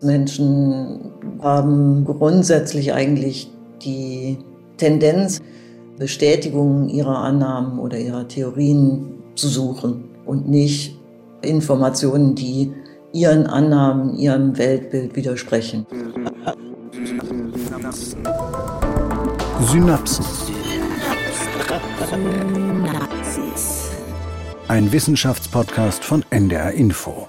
Menschen haben grundsätzlich eigentlich die Tendenz, Bestätigung ihrer Annahmen oder ihrer Theorien zu suchen und nicht Informationen, die ihren Annahmen, ihrem Weltbild widersprechen. Synapsen. Ein Wissenschaftspodcast von NDR Info.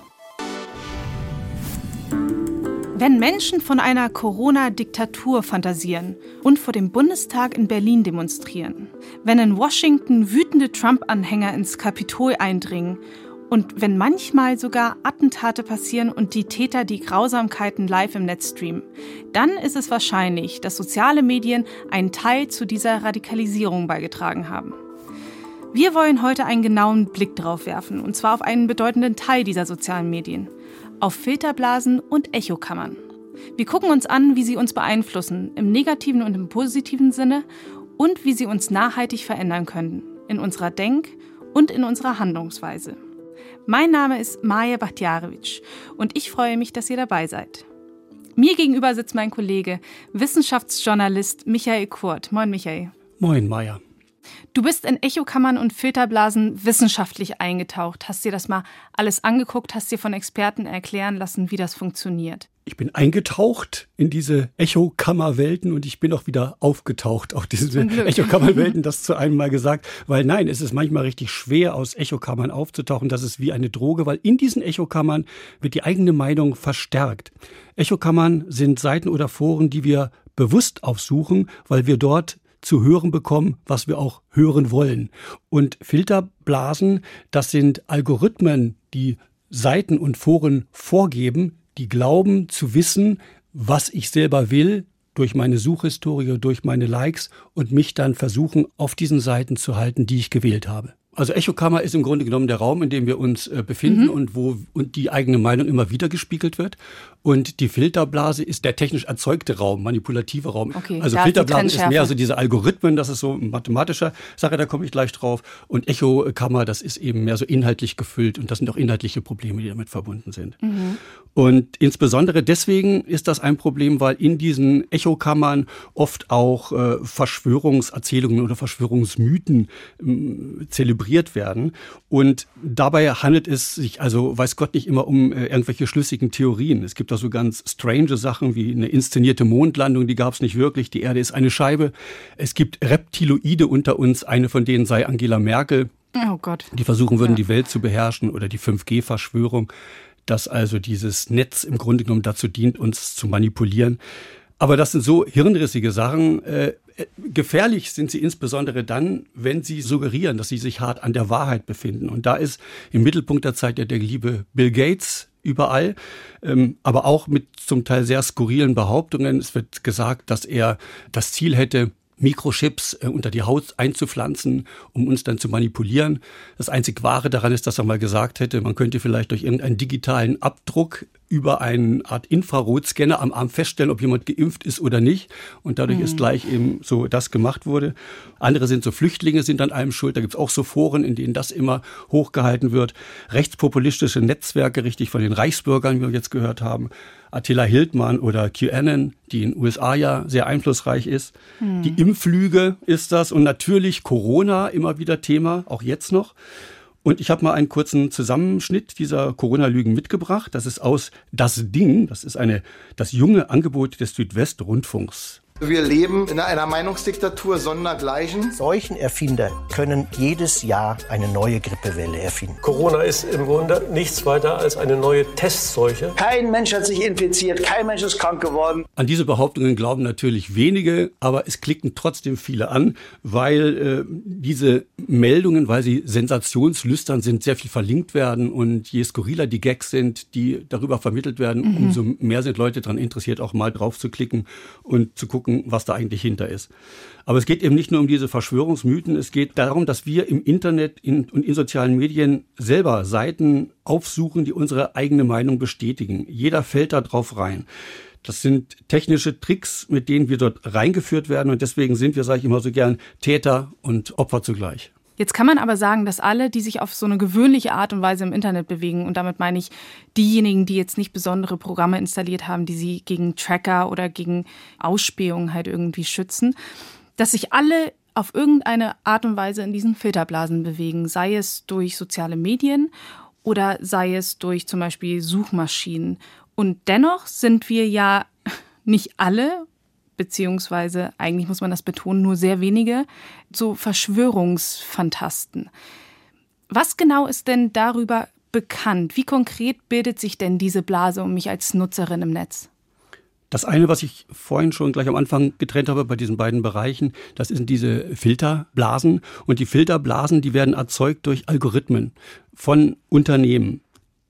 Wenn Menschen von einer Corona-Diktatur fantasieren und vor dem Bundestag in Berlin demonstrieren, wenn in Washington wütende Trump-Anhänger ins Kapitol eindringen und wenn manchmal sogar Attentate passieren und die Täter die Grausamkeiten live im Netz streamen, dann ist es wahrscheinlich, dass soziale Medien einen Teil zu dieser Radikalisierung beigetragen haben. Wir wollen heute einen genauen Blick darauf werfen, und zwar auf einen bedeutenden Teil dieser sozialen Medien – auf Filterblasen und Echokammern. Wir gucken uns an, wie sie uns beeinflussen, im negativen und im positiven Sinne, und wie sie uns nachhaltig verändern können, in unserer Denk- und in unserer Handlungsweise. Mein Name ist Maja Bachtjarewitsch und ich freue mich, dass ihr dabei seid. Mir gegenüber sitzt mein Kollege, Wissenschaftsjournalist Michael Kurt. Moin, Michael. Moin, Maja. Du bist in Echokammern und Filterblasen wissenschaftlich eingetaucht, hast dir das mal alles angeguckt, hast dir von Experten erklären lassen, wie das funktioniert. Ich bin eingetaucht in diese Echokammerwelten und ich bin auch wieder aufgetaucht auf diese Echokammerwelten, das zu einem Mal gesagt, weil nein, es ist manchmal richtig schwer, aus Echokammern aufzutauchen. Das ist wie eine Droge, weil in diesen Echokammern wird die eigene Meinung verstärkt. Echokammern sind Seiten oder Foren, die wir bewusst aufsuchen, weil wir dort zu hören bekommen, was wir auch hören wollen. Und Filterblasen, das sind Algorithmen, die Seiten und Foren vorgeben, die glauben zu wissen, was ich selber will, durch meine Suchhistorie, durch meine Likes und mich dann versuchen, auf diesen Seiten zu halten, die ich gewählt habe. Also Echokammer ist im Grunde genommen der Raum, in dem wir uns äh, befinden mhm. und wo und die eigene Meinung immer wieder gespiegelt wird. Und die Filterblase ist der technisch erzeugte Raum, manipulative Raum. Okay, also Filterblase ist mehr so diese Algorithmen, das ist so mathematischer Sache, da komme ich gleich drauf. Und Echokammer, das ist eben mehr so inhaltlich gefüllt und das sind auch inhaltliche Probleme, die damit verbunden sind. Mhm. Und insbesondere deswegen ist das ein Problem, weil in diesen Echokammern oft auch äh, Verschwörungserzählungen oder Verschwörungsmythen äh, zelebriert zelebriert werden. Und dabei handelt es sich also, weiß Gott, nicht immer um äh, irgendwelche schlüssigen Theorien. Es gibt auch so ganz strange Sachen wie eine inszenierte Mondlandung, die gab es nicht wirklich. Die Erde ist eine Scheibe. Es gibt Reptiloide unter uns. Eine von denen sei Angela Merkel. Oh Gott. Die versuchen würden, ja. die Welt zu beherrschen oder die 5G-Verschwörung, dass also dieses Netz im Grunde genommen dazu dient, uns zu manipulieren. Aber das sind so hirnrissige Sachen. Äh, gefährlich sind sie insbesondere dann, wenn sie suggerieren, dass sie sich hart an der Wahrheit befinden. Und da ist im Mittelpunkt der Zeit ja der liebe Bill Gates überall, ähm, aber auch mit zum Teil sehr skurrilen Behauptungen. Es wird gesagt, dass er das Ziel hätte, Mikrochips äh, unter die Haut einzupflanzen, um uns dann zu manipulieren. Das einzig Wahre daran ist, dass er mal gesagt hätte, man könnte vielleicht durch irgendeinen digitalen Abdruck über eine Art Infrarotscanner am Arm feststellen, ob jemand geimpft ist oder nicht. Und dadurch mhm. ist gleich eben so das gemacht wurde. Andere sind so Flüchtlinge, sind an allem schuld. Da gibt's auch so Foren, in denen das immer hochgehalten wird. Rechtspopulistische Netzwerke, richtig von den Reichsbürgern, wie wir jetzt gehört haben. Attila Hildmann oder QAnon, die in den USA ja sehr einflussreich ist. Mhm. Die Impflüge ist das und natürlich Corona immer wieder Thema, auch jetzt noch. Und ich habe mal einen kurzen Zusammenschnitt dieser Corona-Lügen mitgebracht. Das ist aus Das Ding. Das ist eine, das junge Angebot des Südwestrundfunks. Wir leben in einer Meinungsdiktatur sondergleichen. Seuchenerfinder können jedes Jahr eine neue Grippewelle erfinden. Corona ist im Grunde nichts weiter als eine neue Testseuche. Kein Mensch hat sich infiziert, kein Mensch ist krank geworden. An diese Behauptungen glauben natürlich wenige, aber es klicken trotzdem viele an, weil äh, diese Meldungen, weil sie sensationslüstern sind, sehr viel verlinkt werden und je skurriler die Gags sind, die darüber vermittelt werden, mhm. umso mehr sind Leute daran interessiert, auch mal drauf zu klicken und zu gucken, gucken, was da eigentlich hinter ist. Aber es geht eben nicht nur um diese Verschwörungsmythen, es geht darum, dass wir im Internet in, und in sozialen Medien selber Seiten aufsuchen, die unsere eigene Meinung bestätigen. Jeder fällt da drauf rein. Das sind technische Tricks, mit denen wir dort reingeführt werden und deswegen sind wir, sage ich immer so gern, Täter und Opfer zugleich. Jetzt kann man aber sagen, dass alle, die sich auf so eine gewöhnliche Art und Weise im Internet bewegen, und damit meine ich diejenigen, die jetzt nicht besondere Programme installiert haben, die sie gegen Tracker oder gegen Ausspähungen halt irgendwie schützen, dass sich alle auf irgendeine Art und Weise in diesen Filterblasen bewegen, sei es durch soziale Medien oder sei es durch zum Beispiel Suchmaschinen. Und dennoch sind wir ja nicht alle beziehungsweise eigentlich muss man das betonen, nur sehr wenige, so Verschwörungsfantasten. Was genau ist denn darüber bekannt? Wie konkret bildet sich denn diese Blase um mich als Nutzerin im Netz? Das eine, was ich vorhin schon gleich am Anfang getrennt habe bei diesen beiden Bereichen, das sind diese Filterblasen. Und die Filterblasen, die werden erzeugt durch Algorithmen von Unternehmen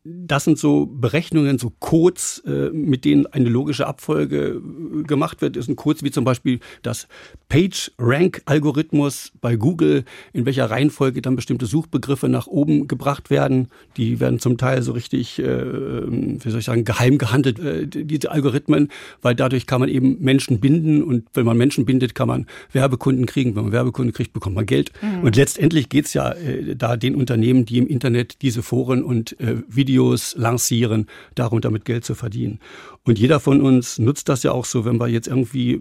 das sind so Berechnungen, so Codes, äh, mit denen eine logische Abfolge äh, gemacht wird. Das sind Codes wie zum Beispiel das Page-Rank-Algorithmus bei Google, in welcher Reihenfolge dann bestimmte Suchbegriffe nach oben gebracht werden. Die werden zum Teil so richtig, äh, wie soll ich sagen, geheim gehandelt, diese Algorithmen, weil dadurch kann man eben Menschen binden und wenn man Menschen bindet, kann man Werbekunden kriegen. Wenn man Werbekunden kriegt, bekommt man Geld. Mhm. Und letztendlich geht's ja äh, da den Unternehmen, die im Internet diese Foren und Videos Videos lancieren, darum damit Geld zu verdienen. Und jeder von uns nutzt das ja auch so, wenn wir jetzt irgendwie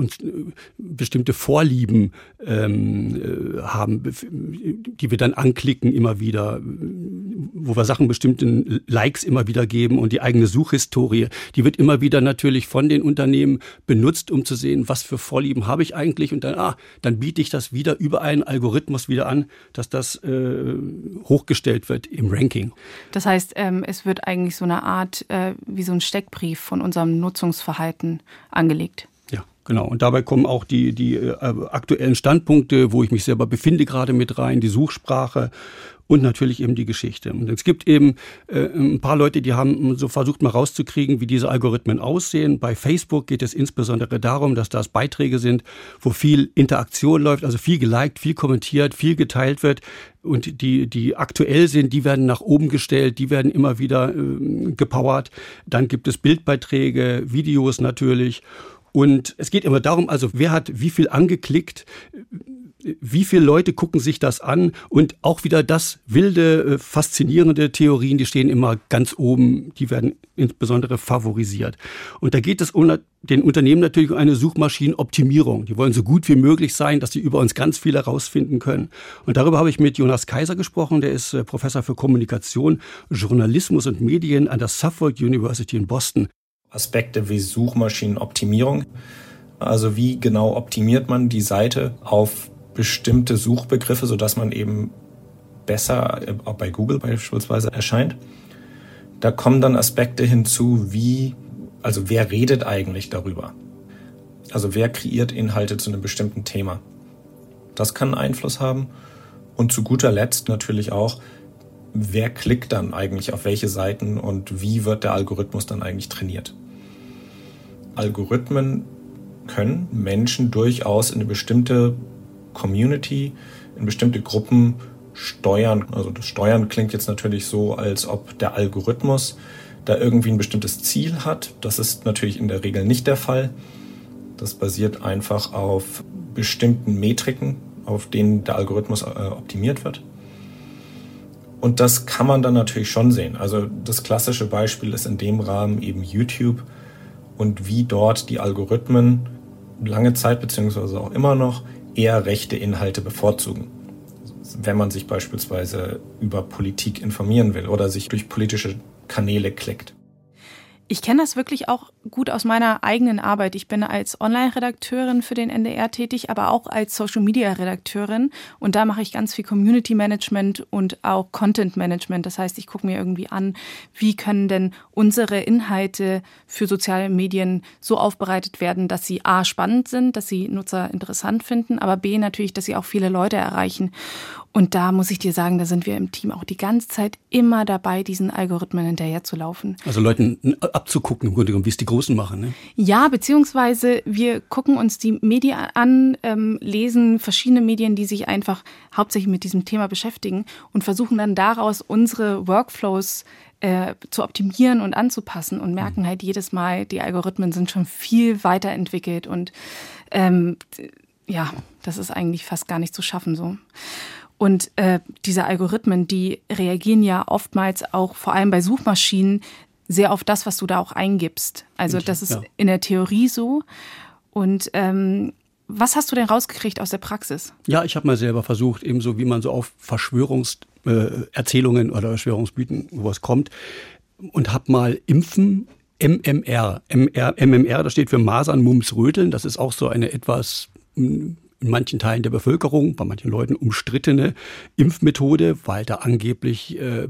uns äh, bestimmte Vorlieben ähm, äh, haben, die wir dann anklicken immer wieder, wo wir Sachen bestimmten Likes immer wieder geben und die eigene Suchhistorie, die wird immer wieder natürlich von den Unternehmen benutzt, um zu sehen, was für Vorlieben habe ich eigentlich und dann, ah, dann biete ich das wieder über einen Algorithmus wieder an, dass das äh, hochgestellt wird im Ranking. Das heißt, ähm, es wird eigentlich so eine Art äh, wie so ein Steckbrief von unserem Nutzungsverhalten angelegt. Genau, und dabei kommen auch die, die äh, aktuellen Standpunkte, wo ich mich selber befinde, gerade mit rein, die Suchsprache und natürlich eben die Geschichte. Und es gibt eben äh, ein paar Leute, die haben so versucht mal rauszukriegen, wie diese Algorithmen aussehen. Bei Facebook geht es insbesondere darum, dass das Beiträge sind, wo viel Interaktion läuft, also viel geliked, viel kommentiert, viel geteilt wird. Und die, die aktuell sind, die werden nach oben gestellt, die werden immer wieder äh, gepowert. Dann gibt es Bildbeiträge, Videos natürlich. Und es geht immer darum, also wer hat wie viel angeklickt, wie viele Leute gucken sich das an und auch wieder das wilde, äh, faszinierende Theorien, die stehen immer ganz oben, die werden insbesondere favorisiert. Und da geht es um den Unternehmen natürlich um eine Suchmaschinenoptimierung. Die wollen so gut wie möglich sein, dass sie über uns ganz viel herausfinden können. Und darüber habe ich mit Jonas Kaiser gesprochen, der ist äh, Professor für Kommunikation, Journalismus und Medien an der Suffolk University in Boston. Aspekte wie Suchmaschinenoptimierung. Also wie genau optimiert man die Seite auf bestimmte Suchbegriffe, sodass man eben besser äh, auch bei Google beispielsweise erscheint. Da kommen dann Aspekte hinzu, wie, also wer redet eigentlich darüber? Also wer kreiert Inhalte zu einem bestimmten Thema? Das kann Einfluss haben. Und zu guter Letzt natürlich auch, wer klickt dann eigentlich auf welche Seiten und wie wird der Algorithmus dann eigentlich trainiert. Algorithmen können Menschen durchaus in eine bestimmte Community, in bestimmte Gruppen steuern. Also das Steuern klingt jetzt natürlich so, als ob der Algorithmus da irgendwie ein bestimmtes Ziel hat. Das ist natürlich in der Regel nicht der Fall. Das basiert einfach auf bestimmten Metriken, auf denen der Algorithmus äh, optimiert wird. Und das kann man dann natürlich schon sehen. Also das klassische Beispiel ist in dem Rahmen eben YouTube und wie dort die Algorithmen lange Zeit beziehungsweise auch immer noch eher rechte Inhalte bevorzugen. Wenn man sich beispielsweise über Politik informieren will oder sich durch politische Kanäle klickt. Ich kenne das wirklich auch gut aus meiner eigenen Arbeit. Ich bin als Online-Redakteurin für den NDR tätig, aber auch als Social-Media-Redakteurin. Und da mache ich ganz viel Community-Management und auch Content-Management. Das heißt, ich gucke mir irgendwie an, wie können denn unsere Inhalte für soziale Medien so aufbereitet werden, dass sie A spannend sind, dass sie Nutzer interessant finden, aber B natürlich, dass sie auch viele Leute erreichen. Und da muss ich dir sagen, da sind wir im Team auch die ganze Zeit immer dabei, diesen Algorithmen hinterher zu laufen. Also Leuten abzugucken, im Grunde genommen, wie es die Großen machen. Ne? Ja, beziehungsweise wir gucken uns die Medien an, ähm, lesen verschiedene Medien, die sich einfach hauptsächlich mit diesem Thema beschäftigen und versuchen dann daraus unsere Workflows äh, zu optimieren und anzupassen und merken mhm. halt jedes Mal, die Algorithmen sind schon viel weiterentwickelt und ähm, ja, das ist eigentlich fast gar nicht zu schaffen so. Und äh, diese Algorithmen, die reagieren ja oftmals auch vor allem bei Suchmaschinen sehr auf das, was du da auch eingibst. Also das ist ja. in der Theorie so. Und ähm, was hast du denn rausgekriegt aus der Praxis? Ja, ich habe mal selber versucht, ebenso wie man so auf Verschwörungserzählungen äh, oder Verschwörungsmythen sowas kommt und habe mal Impfen MMR. MR, MMR, das steht für Masern, Mumps, Röteln. Das ist auch so eine etwas hm, in manchen Teilen der Bevölkerung, bei manchen Leuten umstrittene Impfmethode, weil da angeblich äh,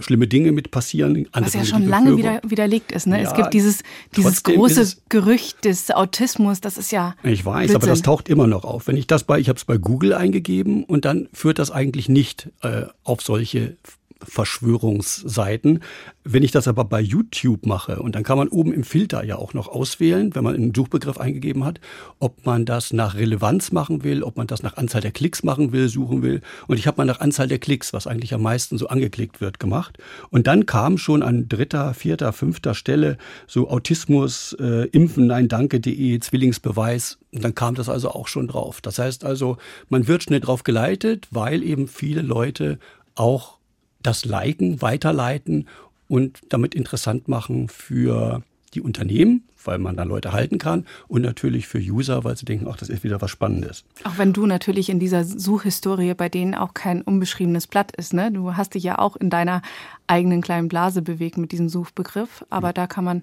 schlimme Dinge mit passieren. Was ja schon lange wieder, widerlegt ist. Ne? Ja, es gibt dieses, dieses große Gerücht des Autismus, das ist ja. Ich weiß, Blödsinn. aber das taucht immer noch auf. Wenn ich das bei, ich habe es bei Google eingegeben und dann führt das eigentlich nicht äh, auf solche Verschwörungsseiten. Wenn ich das aber bei YouTube mache, und dann kann man oben im Filter ja auch noch auswählen, wenn man einen Suchbegriff eingegeben hat, ob man das nach Relevanz machen will, ob man das nach Anzahl der Klicks machen will, suchen will. Und ich habe mal nach Anzahl der Klicks, was eigentlich am meisten so angeklickt wird, gemacht. Und dann kam schon an dritter, vierter, fünfter Stelle so Autismus, äh, Impfen, nein, danke.de, Zwillingsbeweis. Und dann kam das also auch schon drauf. Das heißt also, man wird schnell drauf geleitet, weil eben viele Leute auch das liken, weiterleiten und damit interessant machen für die Unternehmen, weil man da Leute halten kann und natürlich für User, weil sie denken, ach, das ist wieder was Spannendes. Auch wenn du natürlich in dieser Suchhistorie bei denen auch kein unbeschriebenes Blatt ist, ne? Du hast dich ja auch in deiner eigenen kleinen Blase bewegt mit diesem Suchbegriff, aber ja. da kann man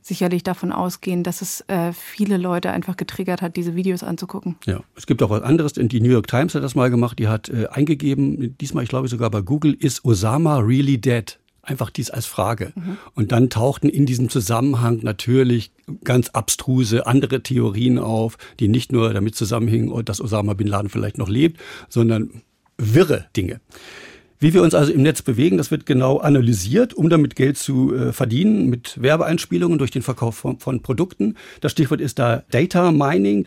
sicherlich davon ausgehen, dass es äh, viele Leute einfach getriggert hat, diese Videos anzugucken. Ja, es gibt auch was anderes. Die New York Times hat das mal gemacht. Die hat äh, eingegeben, diesmal, ich glaube sogar bei Google, ist Osama really dead? Einfach dies als Frage. Mhm. Und dann tauchten in diesem Zusammenhang natürlich ganz abstruse andere Theorien auf, die nicht nur damit zusammenhingen, dass Osama bin Laden vielleicht noch lebt, sondern wirre Dinge. Wie wir uns also im Netz bewegen, das wird genau analysiert, um damit Geld zu äh, verdienen mit Werbeeinspielungen durch den Verkauf von, von Produkten. Das Stichwort ist da Data Mining.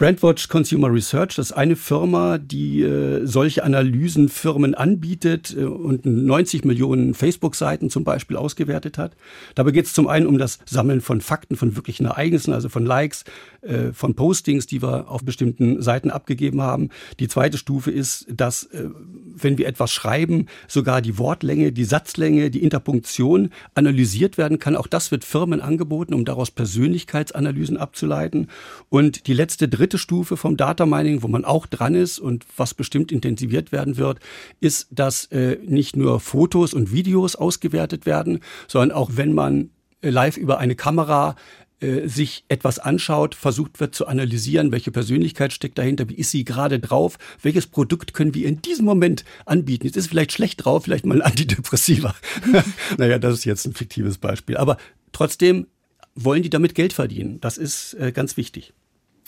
Brandwatch Consumer Research, das ist eine Firma, die äh, solche Analysenfirmen anbietet äh, und 90 Millionen Facebook-Seiten zum Beispiel ausgewertet hat. Dabei geht es zum einen um das Sammeln von Fakten, von wirklichen Ereignissen, also von Likes, äh, von Postings, die wir auf bestimmten Seiten abgegeben haben. Die zweite Stufe ist, dass, äh, wenn wir etwas schreiben, sogar die Wortlänge, die Satzlänge, die Interpunktion analysiert werden kann. Auch das wird Firmen angeboten, um daraus Persönlichkeitsanalysen abzuleiten. Und die letzte, dritte dritte Stufe vom Data Mining, wo man auch dran ist und was bestimmt intensiviert werden wird, ist, dass äh, nicht nur Fotos und Videos ausgewertet werden, sondern auch wenn man äh, live über eine Kamera äh, sich etwas anschaut, versucht wird zu analysieren, welche Persönlichkeit steckt dahinter, wie ist sie gerade drauf, welches Produkt können wir in diesem Moment anbieten. Jetzt ist vielleicht schlecht drauf, vielleicht mal ein Antidepressiva. naja, das ist jetzt ein fiktives Beispiel. Aber trotzdem wollen die damit Geld verdienen. Das ist äh, ganz wichtig.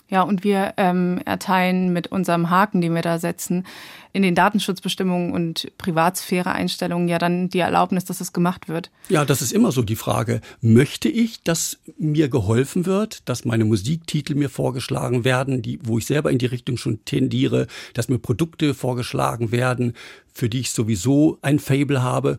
Ja, und wir ähm, erteilen mit unserem Haken, den wir da setzen, in den Datenschutzbestimmungen und Privatsphäre-Einstellungen ja dann die Erlaubnis, dass es gemacht wird. Ja, das ist immer so die Frage. Möchte ich, dass mir geholfen wird, dass meine Musiktitel mir vorgeschlagen werden, die, wo ich selber in die Richtung schon tendiere, dass mir Produkte vorgeschlagen werden, für die ich sowieso ein Fable habe?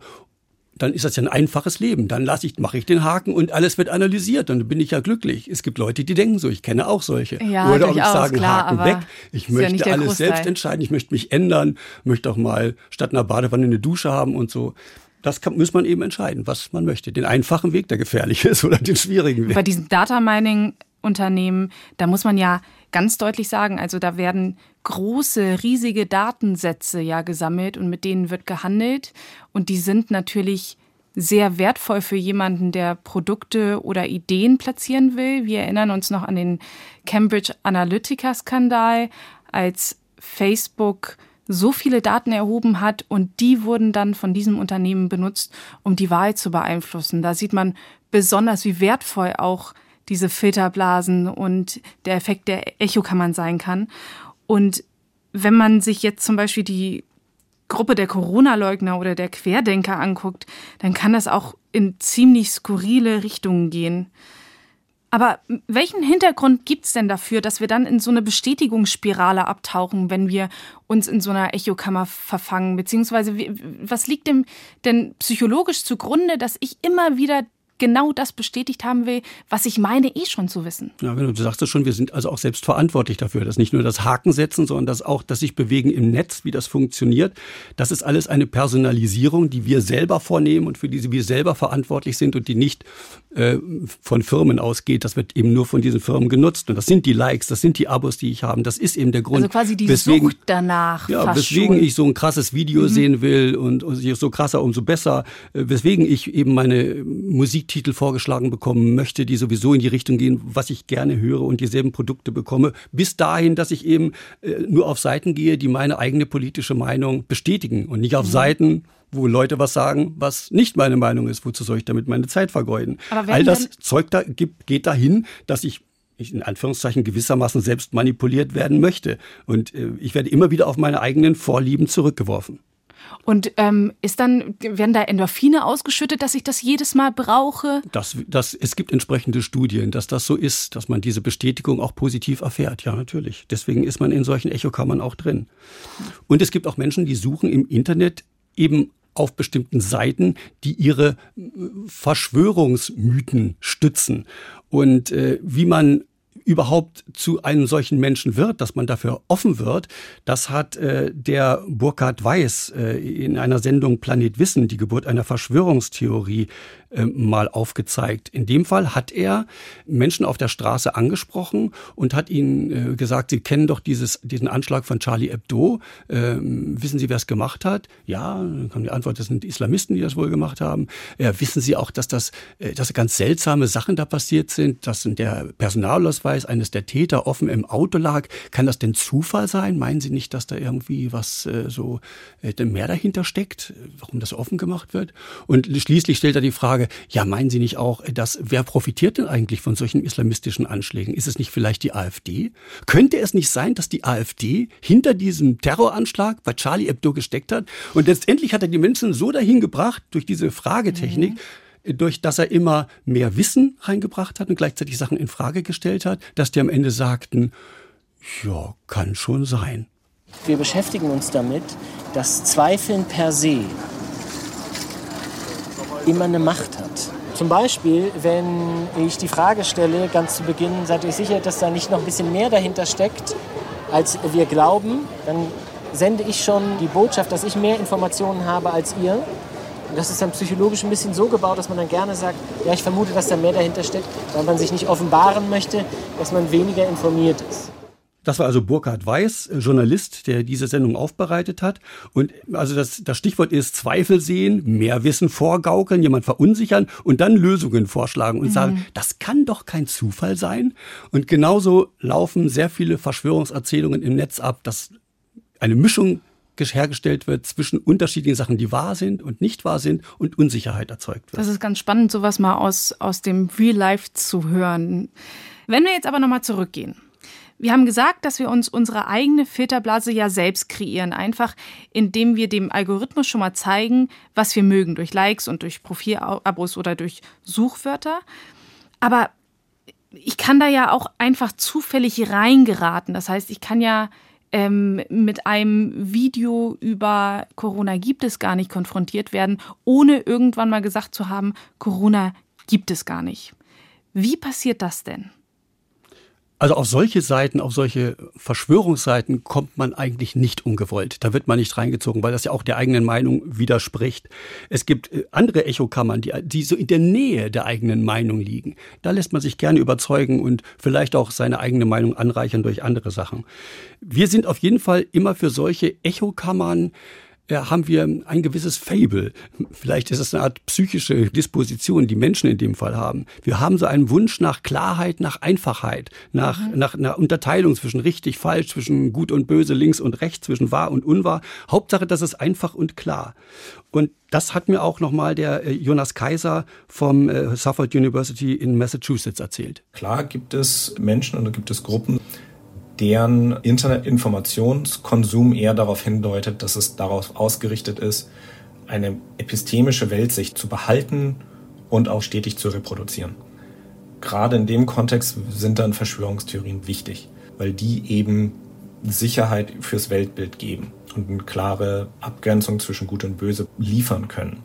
Dann ist das ja ein einfaches Leben. Dann lasse ich, mache ich den Haken und alles wird analysiert und dann bin ich ja glücklich. Es gibt Leute, die denken so, ich kenne auch solche. Ja, Oder ob ich sage, klar, Haken weg, ich möchte ja alles Großteil. selbst entscheiden, ich möchte mich ändern, möchte auch mal statt einer Badewanne eine Dusche haben und so. Das kann, muss man eben entscheiden, was man möchte. Den einfachen Weg, der gefährlich ist, oder den schwierigen Weg. Bei diesen Data Mining Unternehmen, da muss man ja ganz deutlich sagen, also da werden große, riesige Datensätze ja gesammelt und mit denen wird gehandelt. Und die sind natürlich sehr wertvoll für jemanden, der Produkte oder Ideen platzieren will. Wir erinnern uns noch an den Cambridge Analytica-Skandal, als Facebook so viele Daten erhoben hat und die wurden dann von diesem Unternehmen benutzt, um die Wahl zu beeinflussen. Da sieht man besonders, wie wertvoll auch diese Filterblasen und der Effekt der Echokammern sein kann. Und wenn man sich jetzt zum Beispiel die Gruppe der Corona-Leugner oder der Querdenker anguckt, dann kann das auch in ziemlich skurrile Richtungen gehen. Aber welchen Hintergrund gibt es denn dafür, dass wir dann in so eine Bestätigungsspirale abtauchen, wenn wir uns in so einer Echokammer verfangen? Beziehungsweise was liegt dem denn psychologisch zugrunde, dass ich immer wieder genau das bestätigt haben will, was ich meine eh schon zu wissen. Ja, genau, du sagst es schon, wir sind also auch selbst verantwortlich dafür, dass nicht nur das Haken setzen, sondern dass auch das sich bewegen im Netz, wie das funktioniert. Das ist alles eine Personalisierung, die wir selber vornehmen und für die wir selber verantwortlich sind und die nicht äh, von Firmen ausgeht. Das wird eben nur von diesen Firmen genutzt. Und das sind die Likes, das sind die Abos, die ich habe. Das ist eben der Grund. Also quasi die weswegen, Sucht danach. Ja, weswegen schon. ich so ein krasses Video mhm. sehen will und, und so krasser, umso besser. Äh, weswegen ich eben meine Musik Titel vorgeschlagen bekommen möchte, die sowieso in die Richtung gehen, was ich gerne höre und dieselben Produkte bekomme, bis dahin, dass ich eben äh, nur auf Seiten gehe, die meine eigene politische Meinung bestätigen und nicht auf mhm. Seiten, wo Leute was sagen, was nicht meine Meinung ist. Wozu soll ich damit meine Zeit vergeuden? All das Zeug da gibt, geht dahin, dass ich ich in Anführungszeichen gewissermaßen selbst manipuliert werden möchte. Und äh, ich werde immer wieder auf meine eigenen Vorlieben zurückgeworfen. Und ähm, ist dann, werden da Endorphine ausgeschüttet, dass ich das jedes Mal brauche? Das, das, es gibt entsprechende Studien, dass das so ist, dass man diese Bestätigung auch positiv erfährt. Ja, natürlich. Deswegen ist man in solchen Echokammern auch drin. Und es gibt auch Menschen, die suchen im Internet eben auf bestimmten Seiten, die ihre äh, Verschwörungsmythen stützen. Und äh, wie man überhaupt zu einem solchen Menschen wird, dass man dafür offen wird, das hat äh, der Burkhard Weiß äh, in einer Sendung Planet Wissen, die Geburt einer Verschwörungstheorie, äh, mal aufgezeigt. In dem Fall hat er Menschen auf der Straße angesprochen und hat ihnen äh, gesagt, Sie kennen doch dieses, diesen Anschlag von Charlie Hebdo. Ähm, wissen Sie, wer es gemacht hat? Ja, dann kam die Antwort, das sind Islamisten, die das wohl gemacht haben. Ja, wissen Sie auch, dass das, äh, dass ganz seltsame Sachen da passiert sind, dass der Personalausweis eines der Täter offen im Auto lag? Kann das denn Zufall sein? Meinen Sie nicht, dass da irgendwie was äh, so äh, mehr dahinter steckt, warum das offen gemacht wird? Und schließlich stellt er die Frage, Frage, ja, meinen Sie nicht auch, dass wer profitiert denn eigentlich von solchen islamistischen Anschlägen? Ist es nicht vielleicht die AfD? Könnte es nicht sein, dass die AfD hinter diesem Terroranschlag bei Charlie Hebdo gesteckt hat? Und letztendlich hat er die Menschen so dahin gebracht durch diese Fragetechnik, mhm. durch dass er immer mehr Wissen reingebracht hat und gleichzeitig Sachen in Frage gestellt hat, dass die am Ende sagten, ja, kann schon sein. Wir beschäftigen uns damit, dass Zweifeln per se immer eine Macht hat. Zum Beispiel, wenn ich die Frage stelle, ganz zu Beginn, seid ihr sicher, dass da nicht noch ein bisschen mehr dahinter steckt, als wir glauben, dann sende ich schon die Botschaft, dass ich mehr Informationen habe als ihr. Und das ist dann psychologisch ein bisschen so gebaut, dass man dann gerne sagt, ja, ich vermute, dass da mehr dahinter steckt, weil man sich nicht offenbaren möchte, dass man weniger informiert ist. Das war also Burkhard Weiß, äh, Journalist, der diese Sendung aufbereitet hat. Und also das, das Stichwort ist Zweifel sehen, mehr Wissen vorgaukeln, jemand verunsichern und dann Lösungen vorschlagen und mhm. sagen, das kann doch kein Zufall sein. Und genauso laufen sehr viele Verschwörungserzählungen im Netz ab, dass eine Mischung hergestellt wird zwischen unterschiedlichen Sachen, die wahr sind und nicht wahr sind und Unsicherheit erzeugt wird. Das ist ganz spannend, sowas mal aus, aus dem Real Life zu hören. Wenn wir jetzt aber nochmal zurückgehen wir haben gesagt, dass wir uns unsere eigene Filterblase ja selbst kreieren, einfach indem wir dem Algorithmus schon mal zeigen, was wir mögen, durch Likes und durch Profilabos oder durch Suchwörter. Aber ich kann da ja auch einfach zufällig reingeraten. Das heißt, ich kann ja ähm, mit einem Video über Corona gibt es gar nicht konfrontiert werden, ohne irgendwann mal gesagt zu haben, Corona gibt es gar nicht. Wie passiert das denn? Also auf solche Seiten, auf solche Verschwörungsseiten kommt man eigentlich nicht ungewollt. Da wird man nicht reingezogen, weil das ja auch der eigenen Meinung widerspricht. Es gibt äh, andere Echokammern, die, die so in der Nähe der eigenen Meinung liegen. Da lässt man sich gerne überzeugen und vielleicht auch seine eigene Meinung anreichern durch andere Sachen. Wir sind auf jeden Fall immer für solche Echokammern haben wir ein gewisses Fable. Vielleicht ist es eine Art psychische Disposition, die Menschen in dem Fall haben. Wir haben so einen Wunsch nach Klarheit, nach Einfachheit, nach, mhm. nach einer Unterteilung zwischen richtig, falsch, zwischen gut und böse, links und rechts, zwischen wahr und unwahr. Hauptsache, das ist einfach und klar. Und das hat mir auch nochmal der äh, Jonas Kaiser vom äh, Suffolk University in Massachusetts erzählt. Klar gibt es Menschen und gibt es Gruppen, deren Internetinformationskonsum eher darauf hindeutet, dass es darauf ausgerichtet ist, eine epistemische Weltsicht zu behalten und auch stetig zu reproduzieren. Gerade in dem Kontext sind dann Verschwörungstheorien wichtig, weil die eben Sicherheit fürs Weltbild geben und eine klare Abgrenzung zwischen Gut und Böse liefern können.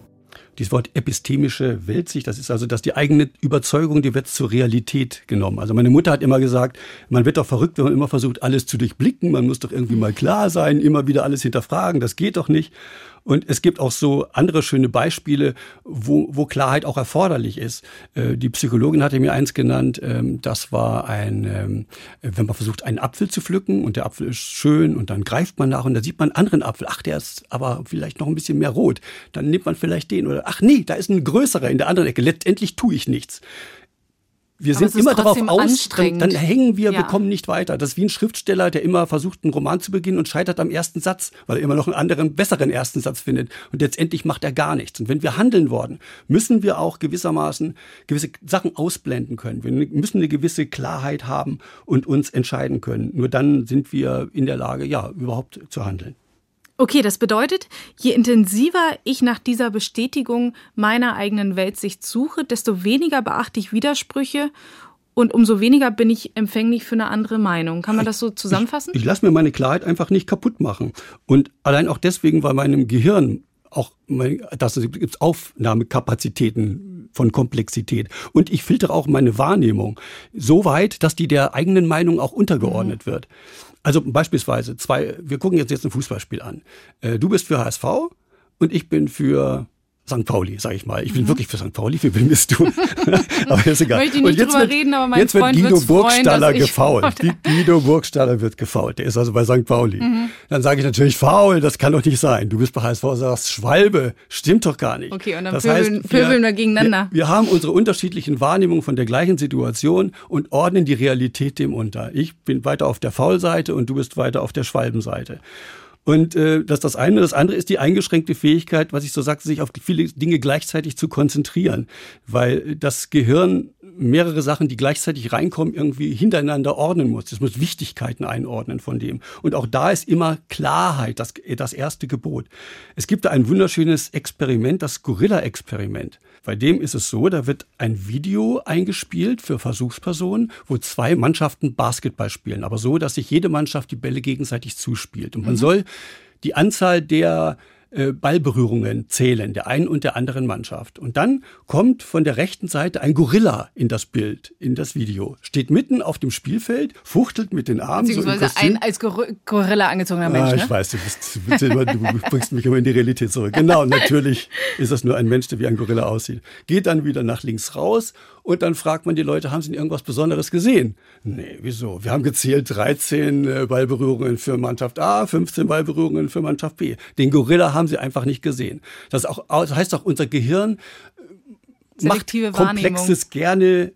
Dieses Wort epistemische Weltsicht, das ist also, dass die eigene Überzeugung, die wird zur Realität genommen. Also meine Mutter hat immer gesagt, man wird doch verrückt, wenn man immer versucht, alles zu durchblicken, man muss doch irgendwie mal klar sein, immer wieder alles hinterfragen, das geht doch nicht. Und es gibt auch so andere schöne Beispiele, wo, wo Klarheit auch erforderlich ist. Äh, die Psychologin hatte mir eins genannt, ähm, das war ein, ähm, wenn man versucht, einen Apfel zu pflücken und der Apfel ist schön und dann greift man nach und da sieht man einen anderen Apfel. Ach, der ist aber vielleicht noch ein bisschen mehr rot. Dann nimmt man vielleicht den oder ach nee, da ist ein größerer in der anderen Ecke. Letztendlich tue ich nichts wir sind immer darauf aus, dann, dann, hängen wir, ja. wir kommen nicht weiter. Das ist wie ein Schriftsteller, der immer versucht, einen Roman zu beginnen und scheitert am ersten Satz, weil er immer noch einen anderen, besseren ersten Satz findet. Und letztendlich macht er gar nichts. Und wenn wir handeln wollen, müssen wir auch gewissermaßen gewisse Sachen ausblenden können. Wir müssen eine gewisse Klarheit haben und uns entscheiden können. Nur dann sind wir in der Lage, ja, überhaupt zu handeln. Okay, das bedeutet, je intensiver ich nach dieser Bestätigung meiner eigenen Weltsicht suche, desto weniger beachte ich Widersprüche und umso weniger bin ich empfänglich für eine andere Meinung. Kann man das so zusammenfassen? Ich, ich lasse mir meine Klarheit einfach nicht kaputt machen. Und allein auch deswegen, weil meinem Gehirn auch, das gibt Aufnahmekapazitäten von Komplexität. Und ich filtere auch meine Wahrnehmung so weit, dass die der eigenen Meinung auch untergeordnet mhm. wird. Also beispielsweise zwei, wir gucken jetzt jetzt ein Fußballspiel an. Äh, du bist für HSV und ich bin für St. Pauli, sage ich mal. Ich bin mhm. wirklich für St. Pauli, für wen bist du? aber ist egal. Möchte ich nicht drüber wird, reden, aber mein jetzt Freund wird Guido Burgstaller gefault. Guido Burgstaller wird gefault. Der ist also bei St. Pauli. Mhm. Dann sage ich natürlich faul, das kann doch nicht sein. Du bist bei HSV, sagst Schwalbe, stimmt doch gar nicht. Okay, und dann das pöbeln, heißt, pöbeln wir, wir gegeneinander. Wir, wir haben unsere unterschiedlichen Wahrnehmungen von der gleichen Situation und ordnen die Realität dem unter. Ich bin weiter auf der Faulseite und du bist weiter auf der Schwalbenseite. Und äh, das ist das eine. Das andere ist die eingeschränkte Fähigkeit, was ich so sagte, sich auf viele Dinge gleichzeitig zu konzentrieren. Weil das Gehirn mehrere Sachen, die gleichzeitig reinkommen, irgendwie hintereinander ordnen muss. Es muss Wichtigkeiten einordnen von dem. Und auch da ist immer Klarheit das, das erste Gebot. Es gibt da ein wunderschönes Experiment, das Gorilla-Experiment. Bei dem ist es so, da wird ein Video eingespielt für Versuchspersonen, wo zwei Mannschaften Basketball spielen, aber so, dass sich jede Mannschaft die Bälle gegenseitig zuspielt. Und man mhm. soll die Anzahl der äh, Ballberührungen zählen, der einen und der anderen Mannschaft. Und dann kommt von der rechten Seite ein Gorilla in das Bild, in das Video. Steht mitten auf dem Spielfeld, fuchtelt mit den Armen. Beziehungsweise so ein als Gorilla angezogener Mensch. Ah, ich ne? weiß, du, bist, du bringst mich immer in die Realität zurück. Genau, natürlich ist das nur ein Mensch, der wie ein Gorilla aussieht. Geht dann wieder nach links raus und dann fragt man die Leute, haben sie irgendwas Besonderes gesehen? Nee, wieso? Wir haben gezählt 13 äh, Ballberührungen für Mannschaft A, 15 Ballberührungen für Mannschaft B. Den Gorilla haben sie einfach nicht gesehen. Das, auch, das heißt auch, unser Gehirn äh, macht Komplexes gerne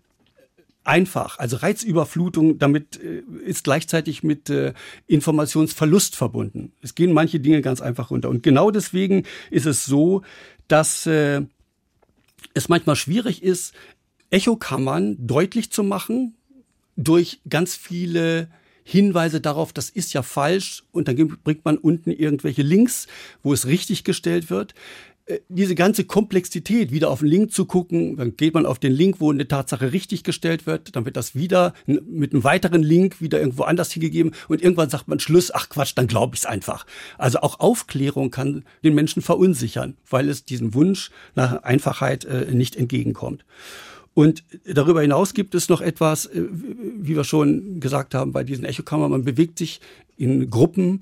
einfach. Also Reizüberflutung, damit äh, ist gleichzeitig mit äh, Informationsverlust verbunden. Es gehen manche Dinge ganz einfach runter. Und genau deswegen ist es so, dass äh, es manchmal schwierig ist, Echokammern deutlich zu machen durch ganz viele Hinweise darauf, das ist ja falsch und dann bringt man unten irgendwelche Links, wo es richtig gestellt wird. Äh, diese ganze Komplexität, wieder auf den Link zu gucken, dann geht man auf den Link, wo eine Tatsache richtig gestellt wird, dann wird das wieder mit einem weiteren Link wieder irgendwo anders hingegeben und irgendwann sagt man Schluss, ach Quatsch, dann glaube ich es einfach. Also auch Aufklärung kann den Menschen verunsichern, weil es diesem Wunsch nach Einfachheit äh, nicht entgegenkommt. Und darüber hinaus gibt es noch etwas, äh, wie wir schon gesagt haben, bei diesen Echokammern, man bewegt sich in Gruppen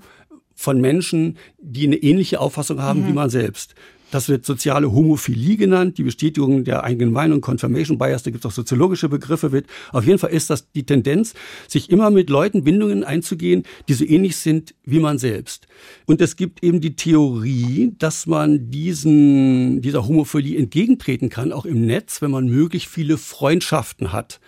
von Menschen, die eine ähnliche Auffassung haben mhm. wie man selbst. Das wird soziale Homophilie genannt, die Bestätigung der eigenen Meinung, Confirmation Bias, da gibt es auch soziologische Begriffe. Wird. Auf jeden Fall ist das die Tendenz, sich immer mit Leuten Bindungen einzugehen, die so ähnlich sind wie man selbst. Und es gibt eben die Theorie, dass man diesen, dieser Homophilie entgegentreten kann, auch im Netz, wenn man möglichst viele Freundschaften hat.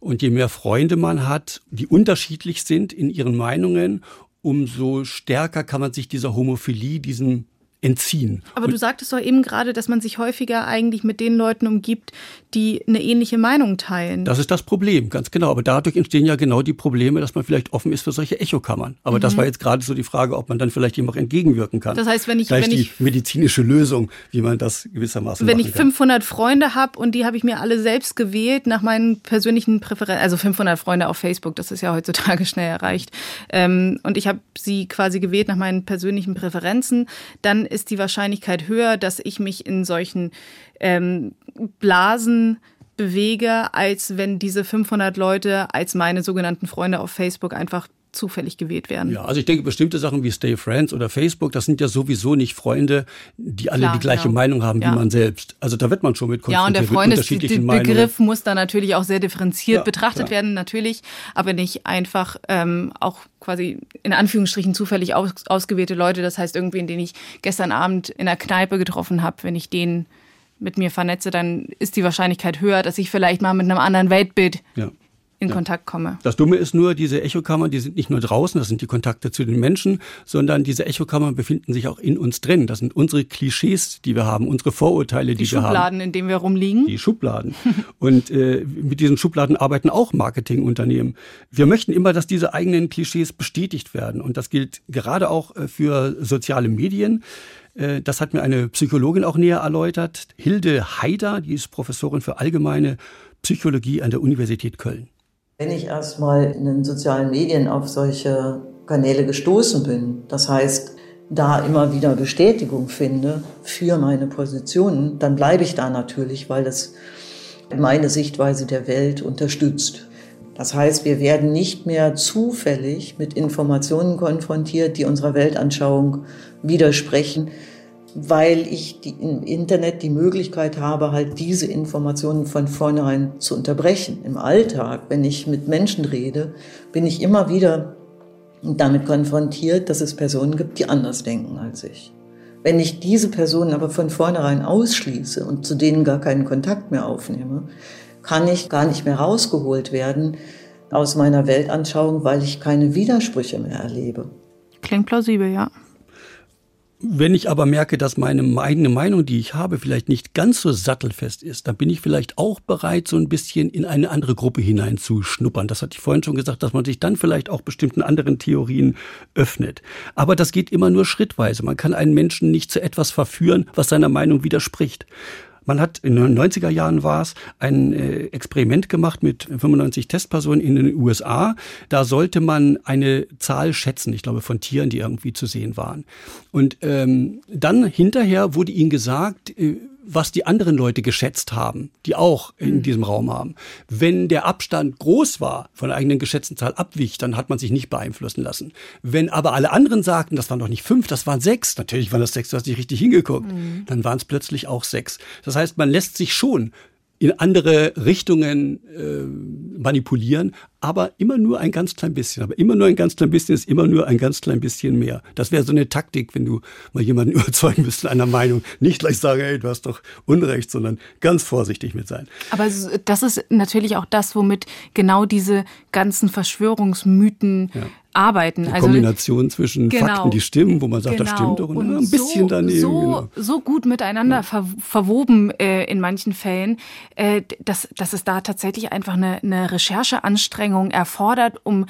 Und je mehr Freunde man hat, die unterschiedlich sind in ihren Meinungen, umso stärker kann man sich dieser Homophilie, diesem entziehen. Aber du sagtest doch eben gerade, dass man sich häufiger eigentlich mit den Leuten umgibt, die eine ähnliche Meinung teilen. Das ist das Problem, ganz genau. Aber dadurch entstehen ja genau die Probleme, dass man vielleicht offen ist für solche Echokammern. Aber mhm. das war jetzt gerade so die Frage, ob man dann vielleicht jemand entgegenwirken kann. Das heißt, wenn ich, vielleicht wenn die medizinische Lösung, wie man das gewissermaßen Wenn ich 500 Freunde habe und die habe ich mir alle selbst gewählt nach meinen persönlichen Präferenzen, also 500 Freunde auf Facebook, das ist ja heutzutage schnell erreicht, ähm, und ich habe sie quasi gewählt nach meinen persönlichen Präferenzen, dann ist die Wahrscheinlichkeit höher, dass ich mich in solchen ähm, Blasen bewege, als wenn diese 500 Leute als meine sogenannten Freunde auf Facebook einfach zufällig gewählt werden. Ja, also ich denke, bestimmte Sachen wie Stay Friends oder Facebook, das sind ja sowieso nicht Freunde, die alle Klar, die gleiche ja. Meinung haben ja. wie man selbst. Also da wird man schon mit konfrontiert. Ja, und der Freundesbegriff muss da natürlich auch sehr differenziert ja, betrachtet klar. werden, natürlich, aber nicht einfach ähm, auch quasi in Anführungsstrichen zufällig aus, ausgewählte Leute. Das heißt, irgendwen, den ich gestern Abend in der Kneipe getroffen habe, wenn ich den mit mir vernetze, dann ist die Wahrscheinlichkeit höher, dass ich vielleicht mal mit einem anderen Weltbild ja. In ja. Kontakt komme. Das Dumme ist nur, diese Echokammern, die sind nicht nur draußen, das sind die Kontakte zu den Menschen, sondern diese Echokammern befinden sich auch in uns drin. Das sind unsere Klischees, die wir haben, unsere Vorurteile, die, die wir haben. Die Schubladen, in denen wir rumliegen. Die Schubladen. Und äh, mit diesen Schubladen arbeiten auch Marketingunternehmen. Wir möchten immer, dass diese eigenen Klischees bestätigt werden. Und das gilt gerade auch äh, für soziale Medien. Äh, das hat mir eine Psychologin auch näher erläutert. Hilde Haider, die ist Professorin für allgemeine Psychologie an der Universität Köln. Wenn ich erstmal in den sozialen Medien auf solche Kanäle gestoßen bin, das heißt, da immer wieder Bestätigung finde für meine Positionen, dann bleibe ich da natürlich, weil das meine Sichtweise der Welt unterstützt. Das heißt, wir werden nicht mehr zufällig mit Informationen konfrontiert, die unserer Weltanschauung widersprechen, weil ich die, im Internet die Möglichkeit habe, halt diese Informationen von vornherein zu unterbrechen. Im Alltag, wenn ich mit Menschen rede, bin ich immer wieder damit konfrontiert, dass es Personen gibt, die anders denken als ich. Wenn ich diese Personen aber von vornherein ausschließe und zu denen gar keinen Kontakt mehr aufnehme, kann ich gar nicht mehr rausgeholt werden aus meiner Weltanschauung, weil ich keine Widersprüche mehr erlebe. Klingt plausibel, ja. Wenn ich aber merke, dass meine eigene Meinung, die ich habe, vielleicht nicht ganz so sattelfest ist, dann bin ich vielleicht auch bereit, so ein bisschen in eine andere Gruppe hineinzuschnuppern. Das hatte ich vorhin schon gesagt, dass man sich dann vielleicht auch bestimmten anderen Theorien öffnet. Aber das geht immer nur schrittweise. Man kann einen Menschen nicht zu etwas verführen, was seiner Meinung widerspricht. Man hat in den 90er Jahren war es ein äh, Experiment gemacht mit 95 Testpersonen in den USA. Da sollte man eine Zahl schätzen, ich glaube von Tieren, die irgendwie zu sehen waren. Und ähm, dann hinterher wurde ihnen gesagt, äh, was die anderen Leute geschätzt haben, die auch in mhm. diesem Raum haben. Wenn der Abstand groß war, von der eigenen geschätzten Zahl abwich, dann hat man sich nicht beeinflussen lassen. Wenn aber alle anderen sagten, das waren doch nicht fünf, das waren sechs, natürlich waren das sechs, du hast nicht richtig hingeguckt, mhm. dann waren es plötzlich auch sechs. Das heißt, man lässt sich schon in andere Richtungen äh, manipulieren, aber immer nur ein ganz klein bisschen. Aber immer nur ein ganz klein bisschen ist immer nur ein ganz klein bisschen mehr. Das wäre so eine Taktik, wenn du mal jemanden überzeugen in einer Meinung. Nicht gleich sagen, hey, du hast doch Unrecht, sondern ganz vorsichtig mit sein. Aber das ist natürlich auch das, womit genau diese ganzen Verschwörungsmythen ja arbeiten. Die also, Kombination zwischen genau, Fakten, die stimmen, wo man sagt, genau. das stimmt doch, und, und ein bisschen so, daneben. So, genau. so gut miteinander ja. ver verwoben äh, in manchen Fällen, äh, dass, dass es da tatsächlich einfach eine, eine Rechercheanstrengung erfordert, um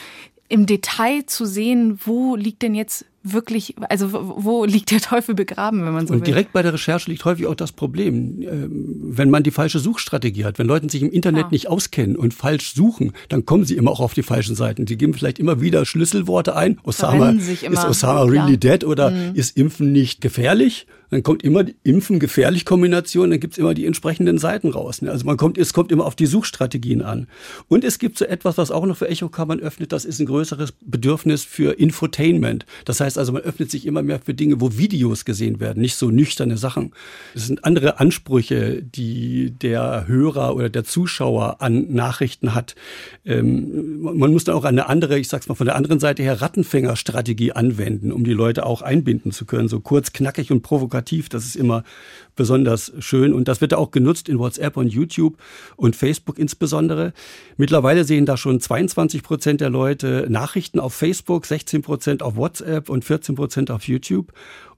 im Detail zu sehen, wo liegt denn jetzt wirklich, also wo liegt der Teufel begraben, wenn man so Und will. direkt bei der Recherche liegt häufig auch das Problem, ähm, wenn man die falsche Suchstrategie hat, wenn Leute sich im Internet ja. nicht auskennen und falsch suchen, dann kommen sie immer auch auf die falschen Seiten. Sie geben vielleicht immer wieder Schlüsselworte ein. Osama, ist Osama really dead oder mhm. ist Impfen nicht gefährlich? dann kommt immer die Impfen-gefährlich-Kombination, dann gibt's immer die entsprechenden Seiten raus. Ne? Also man kommt, es kommt immer auf die Suchstrategien an. Und es gibt so etwas, was auch noch für Echokammern öffnet, das ist ein größeres Bedürfnis für Infotainment. Das heißt also, man öffnet sich immer mehr für Dinge, wo Videos gesehen werden, nicht so nüchterne Sachen. Es sind andere Ansprüche, die der Hörer oder der Zuschauer an Nachrichten hat. Ähm, man muss dann auch eine andere, ich sag's mal von der anderen Seite her, Rattenfängerstrategie anwenden, um die Leute auch einbinden zu können. So kurz, knackig und provokativ. Das ist immer besonders schön. Und das wird auch genutzt in WhatsApp und YouTube und Facebook insbesondere. Mittlerweile sehen da schon 22 Prozent der Leute Nachrichten auf Facebook, 16 Prozent auf WhatsApp und 14 Prozent auf YouTube.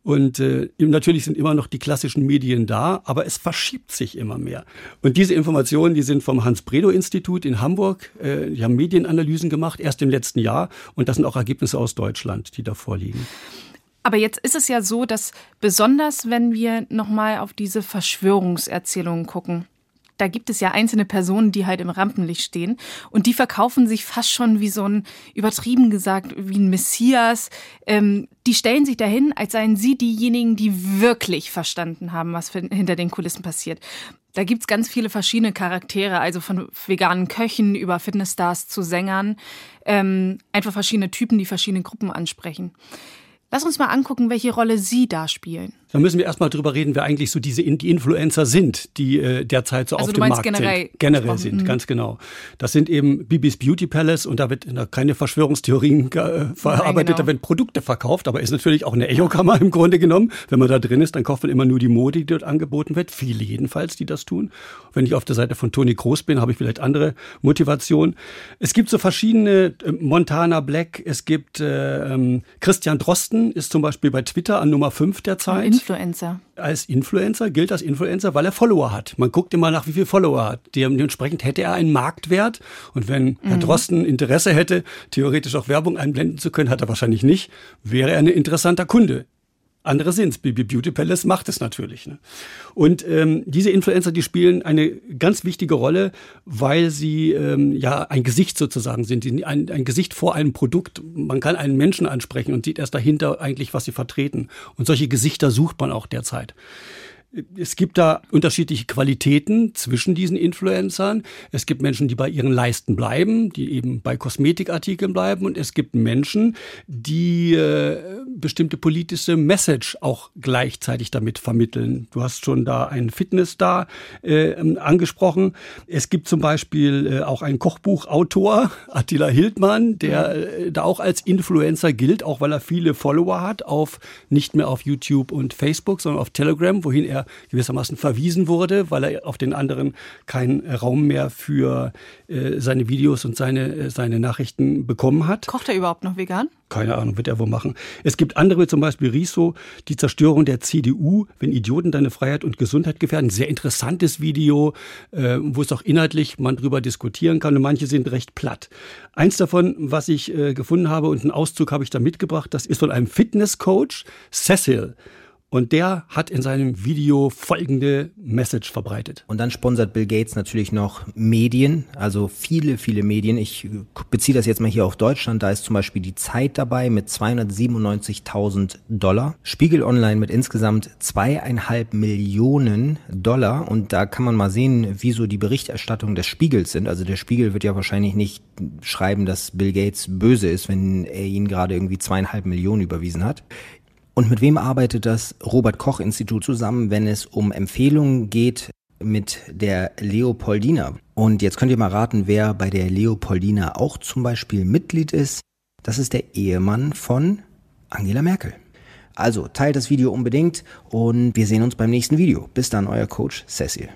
Und äh, natürlich sind immer noch die klassischen Medien da, aber es verschiebt sich immer mehr. Und diese Informationen, die sind vom Hans-Bredow-Institut in Hamburg. Äh, die haben Medienanalysen gemacht, erst im letzten Jahr. Und das sind auch Ergebnisse aus Deutschland, die da vorliegen. Aber jetzt ist es ja so, dass besonders wenn wir nochmal auf diese Verschwörungserzählungen gucken, da gibt es ja einzelne Personen, die halt im Rampenlicht stehen und die verkaufen sich fast schon wie so ein, übertrieben gesagt, wie ein Messias. Ähm, die stellen sich dahin, als seien sie diejenigen, die wirklich verstanden haben, was hinter den Kulissen passiert. Da gibt's ganz viele verschiedene Charaktere, also von veganen Köchen über Fitnessstars zu Sängern. Ähm, einfach verschiedene Typen, die verschiedene Gruppen ansprechen. Lass uns mal angucken, welche Rolle Sie da spielen. Da müssen wir erstmal drüber reden, wer eigentlich so diese die Influencer sind, die äh, derzeit so also auf dem Markt generell sind. Generell sind, mhm. ganz genau. Das sind eben Bibis Beauty Palace und da wird da keine Verschwörungstheorien äh, verarbeitet, genau. da werden Produkte verkauft, aber ist natürlich auch eine Echokammer im Grunde genommen. Wenn man da drin ist, dann kauft man immer nur die Mode, die dort angeboten wird. Viele jedenfalls, die das tun. Wenn ich auf der Seite von Toni Groß bin, habe ich vielleicht andere Motivation. Es gibt so verschiedene äh, Montana Black, es gibt äh, ähm, Christian Drosten ist zum Beispiel bei Twitter an Nummer 5 der Zeit. Influencer. Als Influencer gilt als Influencer, weil er Follower hat. Man guckt immer nach, wie viel Follower er hat. Dementsprechend hätte er einen Marktwert. Und wenn mhm. Herr Drosten Interesse hätte, theoretisch auch Werbung einblenden zu können, hat er wahrscheinlich nicht, wäre er ein interessanter Kunde. Andere sind's. Bibi Beauty Palace macht es natürlich. Ne? Und ähm, diese Influencer, die spielen eine ganz wichtige Rolle, weil sie ähm, ja ein Gesicht sozusagen sind, ein, ein Gesicht vor einem Produkt. Man kann einen Menschen ansprechen und sieht erst dahinter eigentlich, was sie vertreten. Und solche Gesichter sucht man auch derzeit es gibt da unterschiedliche Qualitäten zwischen diesen Influencern. Es gibt Menschen, die bei ihren Leisten bleiben, die eben bei Kosmetikartikeln bleiben. Und es gibt Menschen, die äh, bestimmte politische Message auch gleichzeitig damit vermitteln. Du hast schon da einen Fitnessstar äh, angesprochen. Es gibt zum Beispiel äh, auch einen Kochbuchautor, Attila Hildmann, der äh, da auch als Influencer gilt, auch weil er viele Follower hat, auf nicht mehr auf YouTube und Facebook, sondern auf Telegram, wohin er gewissermaßen verwiesen wurde, weil er auf den anderen keinen Raum mehr für äh, seine Videos und seine, äh, seine Nachrichten bekommen hat. Kocht er überhaupt noch vegan? Keine Ahnung, wird er wohl machen. Es gibt andere, zum Beispiel Riso, die Zerstörung der CDU, wenn Idioten deine Freiheit und Gesundheit gefährden. Sehr interessantes Video, äh, wo es auch inhaltlich man drüber diskutieren kann und manche sind recht platt. Eins davon, was ich äh, gefunden habe und einen Auszug habe ich da mitgebracht, das ist von einem Fitnesscoach, Cecil. Und der hat in seinem Video folgende Message verbreitet. Und dann sponsert Bill Gates natürlich noch Medien, also viele, viele Medien. Ich beziehe das jetzt mal hier auf Deutschland. Da ist zum Beispiel die Zeit dabei mit 297.000 Dollar. Spiegel Online mit insgesamt zweieinhalb Millionen Dollar. Und da kann man mal sehen, wieso die Berichterstattung des Spiegels sind. Also der Spiegel wird ja wahrscheinlich nicht schreiben, dass Bill Gates böse ist, wenn er ihnen gerade irgendwie zweieinhalb Millionen überwiesen hat. Und mit wem arbeitet das Robert Koch Institut zusammen, wenn es um Empfehlungen geht mit der Leopoldina? Und jetzt könnt ihr mal raten, wer bei der Leopoldina auch zum Beispiel Mitglied ist. Das ist der Ehemann von Angela Merkel. Also teilt das Video unbedingt und wir sehen uns beim nächsten Video. Bis dann, euer Coach Cecil.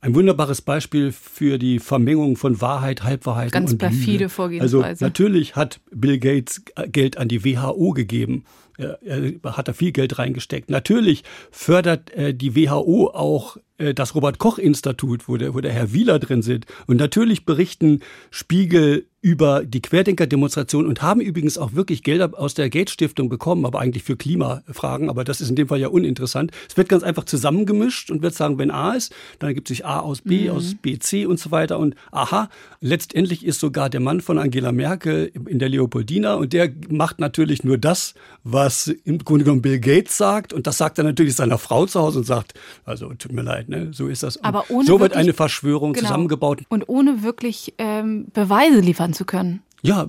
Ein wunderbares Beispiel für die Vermengung von Wahrheit, Halbwahrheit Ganz und perfide Lüge. Vorgehensweise. Also natürlich hat Bill Gates Geld an die WHO gegeben er hat da viel Geld reingesteckt. Natürlich fördert äh, die WHO auch äh, das Robert Koch Institut, wo der, wo der Herr Wieler drin sind. Und natürlich berichten Spiegel über die Querdenker-Demonstration und haben übrigens auch wirklich Gelder aus der Gates Stiftung bekommen, aber eigentlich für Klimafragen. Aber das ist in dem Fall ja uninteressant. Es wird ganz einfach zusammengemischt und wird sagen, wenn A ist, dann ergibt sich A aus B, mhm. aus B, C und so weiter. Und aha, letztendlich ist sogar der Mann von Angela Merkel in der Leopoldina und der macht natürlich nur das, was im Grunde genommen Bill Gates sagt. Und das sagt er natürlich seiner Frau zu Hause und sagt, also tut mir leid, ne? so ist das. Aber ohne so wird wirklich, eine Verschwörung genau. zusammengebaut. Und ohne wirklich ähm, Beweise liefern zu können. Ja,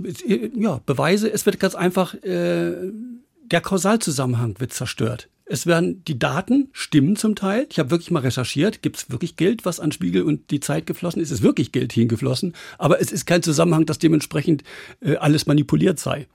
ja, Beweise, es wird ganz einfach, äh, der Kausalzusammenhang wird zerstört. Es werden die Daten stimmen zum Teil. Ich habe wirklich mal recherchiert, gibt es wirklich Geld, was an Spiegel und die Zeit geflossen ist? Es ist wirklich Geld hingeflossen, aber es ist kein Zusammenhang, dass dementsprechend äh, alles manipuliert sei.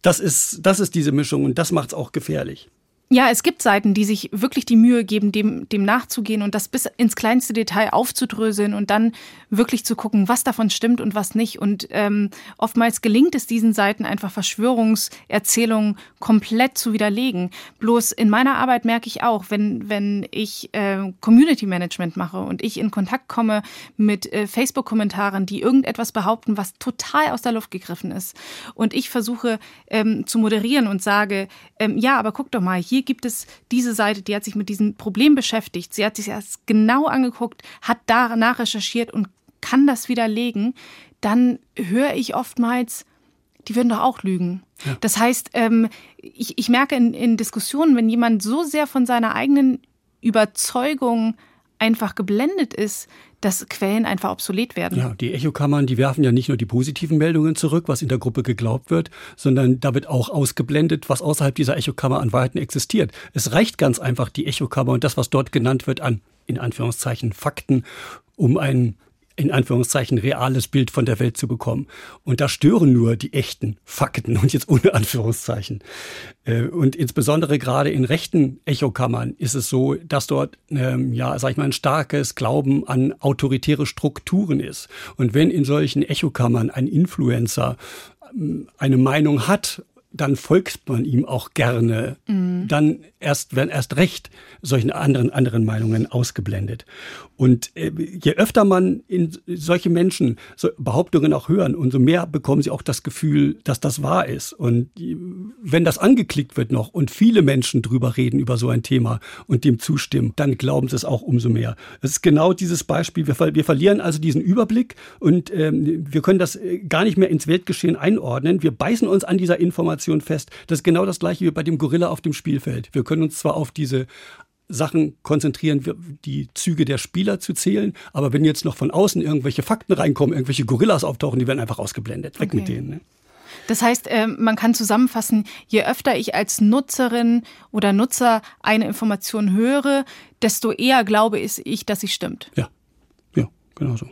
Das ist, das ist diese Mischung und das macht es auch gefährlich. Ja, es gibt Seiten, die sich wirklich die Mühe geben, dem, dem nachzugehen und das bis ins kleinste Detail aufzudröseln und dann wirklich zu gucken, was davon stimmt und was nicht. Und ähm, oftmals gelingt es diesen Seiten einfach Verschwörungserzählungen komplett zu widerlegen. Bloß in meiner Arbeit merke ich auch, wenn, wenn ich äh, Community Management mache und ich in Kontakt komme mit äh, Facebook-Kommentaren, die irgendetwas behaupten, was total aus der Luft gegriffen ist. Und ich versuche ähm, zu moderieren und sage, ähm, ja, aber guck doch mal, hier gibt es diese Seite, die hat sich mit diesem Problem beschäftigt. Sie hat sich erst genau angeguckt, hat danach recherchiert und kann das widerlegen, dann höre ich oftmals, die würden doch auch lügen. Ja. Das heißt, ähm, ich, merke in Diskussionen, wenn jemand so sehr von seiner eigenen Überzeugung einfach geblendet ist, dass Quellen einfach obsolet werden. Ja, die Echokammern, die werfen ja nicht nur die positiven Meldungen zurück, was in der Gruppe geglaubt wird, sondern da wird auch ausgeblendet, was außerhalb dieser Echokammer an Wahrheiten existiert. Es reicht ganz einfach die Echokammer und das, was dort genannt wird an, in Anführungszeichen, Fakten, um einen in Anführungszeichen reales Bild von der Welt zu bekommen. Und da stören nur die echten Fakten und jetzt ohne Anführungszeichen. Äh, und insbesondere gerade in rechten Echokammern ist es so, dass dort, ähm, ja, sag ich mal, ein starkes Glauben an autoritäre Strukturen ist. Und wenn in solchen Echokammern ein Influencer ähm, eine Meinung hat dann folgt man ihm auch gerne. Mhm. Dann erst werden erst recht solchen anderen anderen Meinungen ausgeblendet. Und äh, je öfter man in solche Menschen so Behauptungen auch hören, umso mehr bekommen sie auch das Gefühl, dass das wahr ist. Und wenn das angeklickt wird noch und viele Menschen drüber reden über so ein Thema und dem zustimmen, dann glauben sie es auch umso mehr. Es ist genau dieses Beispiel. Wir, wir verlieren also diesen Überblick und ähm, wir können das äh, gar nicht mehr ins Weltgeschehen einordnen. Wir beißen uns an dieser Information fest. Das ist genau das gleiche wie bei dem Gorilla auf dem Spielfeld. Wir können uns zwar auf diese Sachen konzentrieren, die Züge der Spieler zu zählen. Aber wenn jetzt noch von außen irgendwelche Fakten reinkommen, irgendwelche Gorillas auftauchen, die werden einfach ausgeblendet. Weg okay. mit denen. Ne? Das heißt, ähm, man kann zusammenfassen, je öfter ich als Nutzerin oder Nutzer eine Information höre, desto eher glaube ich, dass sie stimmt. Ja, ja, genau so.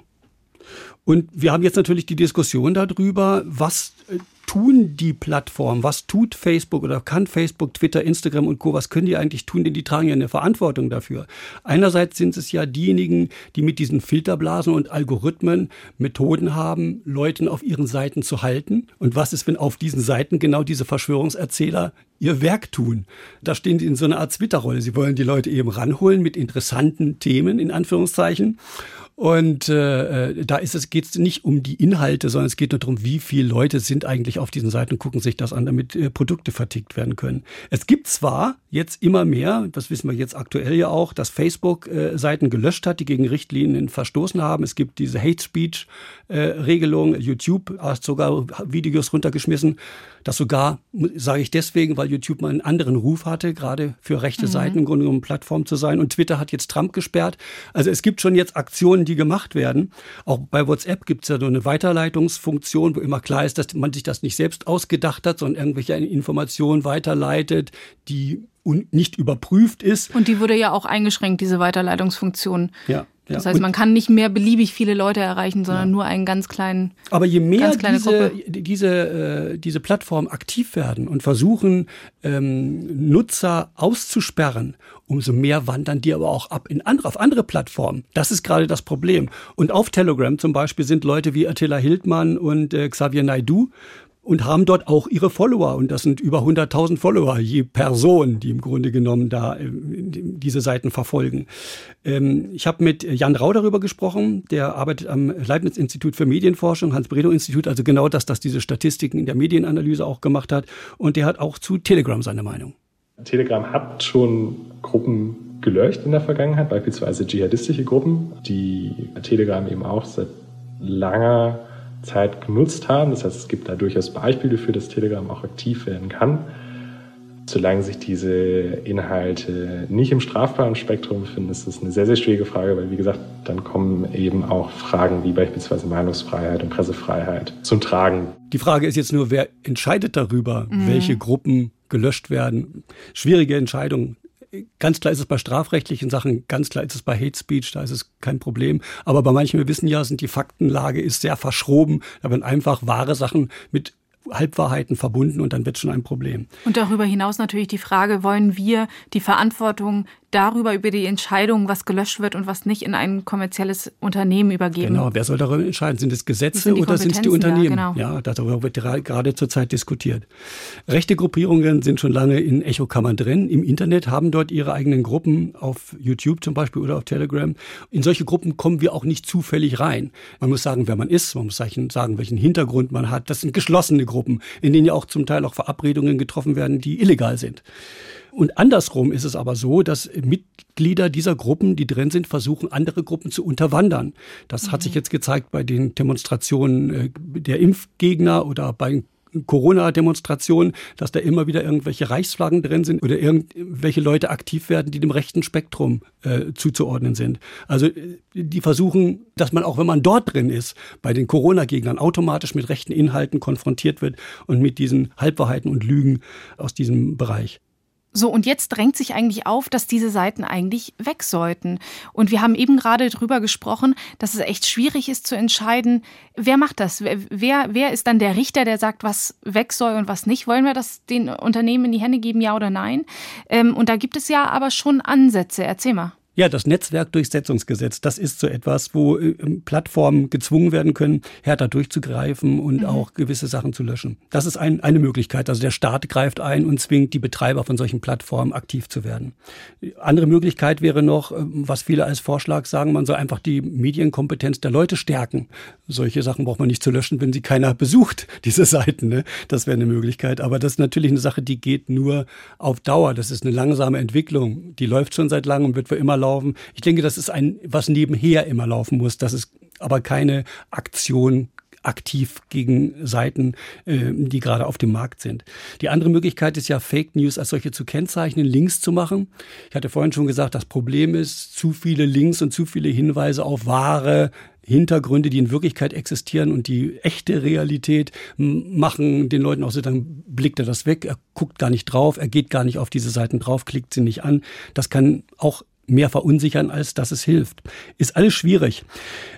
Und wir haben jetzt natürlich die Diskussion darüber, was äh, tun die Plattformen? Was tut Facebook oder kann Facebook, Twitter, Instagram und Co. Was können die eigentlich tun? Denn die tragen ja eine Verantwortung dafür. Einerseits sind es ja diejenigen, die mit diesen Filterblasen und Algorithmen Methoden haben, Leuten auf ihren Seiten zu halten. Und was ist, wenn auf diesen Seiten genau diese Verschwörungserzähler ihr Werk tun. Da stehen sie in so einer Art Twitter-Rolle. Sie wollen die Leute eben ranholen mit interessanten Themen, in Anführungszeichen. Und äh, äh, da ist es geht es nicht um die Inhalte, sondern es geht nur darum, wie viele Leute sind eigentlich auf diesen Seiten gucken sich das an, damit äh, Produkte vertickt werden können. Es gibt zwar jetzt immer mehr, das wissen wir jetzt aktuell ja auch, dass Facebook äh, Seiten gelöscht hat, die gegen Richtlinien verstoßen haben. Es gibt diese Hate Speech äh, Regelung. YouTube hat sogar Videos runtergeschmissen. Das sogar, sage ich deswegen, weil YouTube mal einen anderen Ruf hatte, gerade für rechte mhm. Seiten im Grunde genommen Plattform zu sein. Und Twitter hat jetzt Trump gesperrt. Also es gibt schon jetzt Aktionen, die gemacht werden. Auch bei WhatsApp gibt es ja so eine Weiterleitungsfunktion, wo immer klar ist, dass man sich das nicht selbst ausgedacht hat, sondern irgendwelche Informationen weiterleitet, die nicht überprüft ist. Und die wurde ja auch eingeschränkt, diese Weiterleitungsfunktion. Ja. Ja. Das heißt, man kann nicht mehr beliebig viele Leute erreichen, sondern ja. nur einen ganz kleinen. Aber je mehr diese, diese, äh, diese Plattformen aktiv werden und versuchen, ähm, Nutzer auszusperren, umso mehr wandern die aber auch ab in andere, auf andere Plattformen. Das ist gerade das Problem. Und auf Telegram zum Beispiel sind Leute wie Attila Hildmann und äh, Xavier Naidu und haben dort auch ihre Follower. Und das sind über 100.000 Follower je Person, die im Grunde genommen da äh, diese Seiten verfolgen. Ähm, ich habe mit Jan Rau darüber gesprochen, der arbeitet am Leibniz-Institut für Medienforschung, Hans-Bredow-Institut, also genau das, dass diese Statistiken in der Medienanalyse auch gemacht hat. Und der hat auch zu Telegram seine Meinung. Telegram hat schon Gruppen gelöscht in der Vergangenheit, beispielsweise dschihadistische Gruppen, die Telegram eben auch seit langer Zeit genutzt haben. Das heißt, es gibt da durchaus Beispiele für, dass Telegram auch aktiv werden kann. Solange sich diese Inhalte nicht im strafbaren Spektrum befinden, ist das eine sehr, sehr schwierige Frage, weil, wie gesagt, dann kommen eben auch Fragen wie beispielsweise Meinungsfreiheit und Pressefreiheit zum Tragen. Die Frage ist jetzt nur, wer entscheidet darüber, mhm. welche Gruppen gelöscht werden? Schwierige Entscheidung. Ganz klar ist es bei strafrechtlichen Sachen, ganz klar ist es bei Hate Speech, da ist es kein Problem. Aber bei manchen, wir wissen ja, sind die Faktenlage ist sehr verschroben. Da werden einfach wahre Sachen mit Halbwahrheiten verbunden und dann wird schon ein Problem. Und darüber hinaus natürlich die Frage, wollen wir die Verantwortung darüber, über die Entscheidung, was gelöscht wird und was nicht, in ein kommerzielles Unternehmen übergeben. Genau, wer soll darüber entscheiden? Sind es Gesetze sind oder sind es die Unternehmen? Ja, genau. ja, darüber wird gerade zurzeit diskutiert. Rechte Gruppierungen sind schon lange in Echokammern drin. Im Internet haben dort ihre eigenen Gruppen, auf YouTube zum Beispiel oder auf Telegram. In solche Gruppen kommen wir auch nicht zufällig rein. Man muss sagen, wer man ist, man muss sagen, welchen Hintergrund man hat. Das sind geschlossene Gruppen, in denen ja auch zum Teil auch Verabredungen getroffen werden, die illegal sind. Und andersrum ist es aber so, dass Mitglieder dieser Gruppen, die drin sind, versuchen, andere Gruppen zu unterwandern. Das mhm. hat sich jetzt gezeigt bei den Demonstrationen äh, der Impfgegner oder bei Corona-Demonstrationen, dass da immer wieder irgendwelche Reichsflaggen drin sind oder irgendwelche Leute aktiv werden, die dem rechten Spektrum äh, zuzuordnen sind. Also äh, die versuchen, dass man auch, wenn man dort drin ist, bei den Corona-Gegnern automatisch mit rechten Inhalten konfrontiert wird und mit diesen Halbwahrheiten und Lügen aus diesem Bereich. So, und jetzt drängt sich eigentlich auf, dass diese Seiten eigentlich weg sollten. Und wir haben eben gerade drüber gesprochen, dass es echt schwierig ist zu entscheiden, wer macht das? Wer, wer ist dann der Richter, der sagt, was weg soll und was nicht? Wollen wir das den Unternehmen in die Hände geben, ja oder nein? Ähm, und da gibt es ja aber schon Ansätze. Erzähl mal. Ja, das Netzwerkdurchsetzungsgesetz, das ist so etwas, wo äh, Plattformen gezwungen werden können, härter durchzugreifen und mhm. auch gewisse Sachen zu löschen. Das ist ein, eine Möglichkeit. Also der Staat greift ein und zwingt die Betreiber von solchen Plattformen aktiv zu werden. Andere Möglichkeit wäre noch, äh, was viele als Vorschlag sagen, man soll einfach die Medienkompetenz der Leute stärken. Solche Sachen braucht man nicht zu löschen, wenn sie keiner besucht, diese Seiten. Ne? Das wäre eine Möglichkeit. Aber das ist natürlich eine Sache, die geht nur auf Dauer. Das ist eine langsame Entwicklung. Die läuft schon seit langem und wird für immer laufen. Ich denke, das ist ein, was nebenher immer laufen muss. Das ist aber keine Aktion aktiv gegen Seiten, äh, die gerade auf dem Markt sind. Die andere Möglichkeit ist ja, Fake News als solche zu kennzeichnen, Links zu machen. Ich hatte vorhin schon gesagt, das Problem ist, zu viele Links und zu viele Hinweise auf wahre Hintergründe, die in Wirklichkeit existieren und die echte Realität machen den Leuten auch so, dann blickt er das weg, er guckt gar nicht drauf, er geht gar nicht auf diese Seiten drauf, klickt sie nicht an. Das kann auch mehr verunsichern, als dass es hilft. Ist alles schwierig.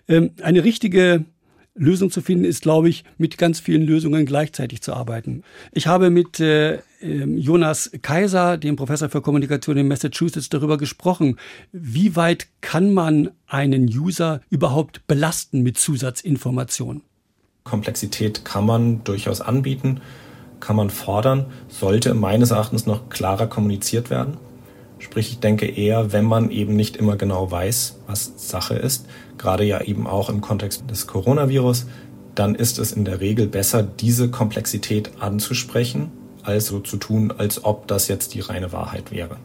Ähm, eine richtige Lösung zu finden ist, glaube ich, mit ganz vielen Lösungen gleichzeitig zu arbeiten. Ich habe mit äh, ähm, Jonas Kaiser, dem Professor für Kommunikation in Massachusetts, darüber gesprochen, wie weit kann man einen User überhaupt belasten mit Zusatzinformationen? Komplexität kann man durchaus anbieten, kann man fordern, sollte meines Erachtens noch klarer kommuniziert werden. Sprich, ich denke eher, wenn man eben nicht immer genau weiß, was Sache ist, gerade ja eben auch im Kontext des Coronavirus, dann ist es in der Regel besser, diese Komplexität anzusprechen, als so zu tun, als ob das jetzt die reine Wahrheit wäre.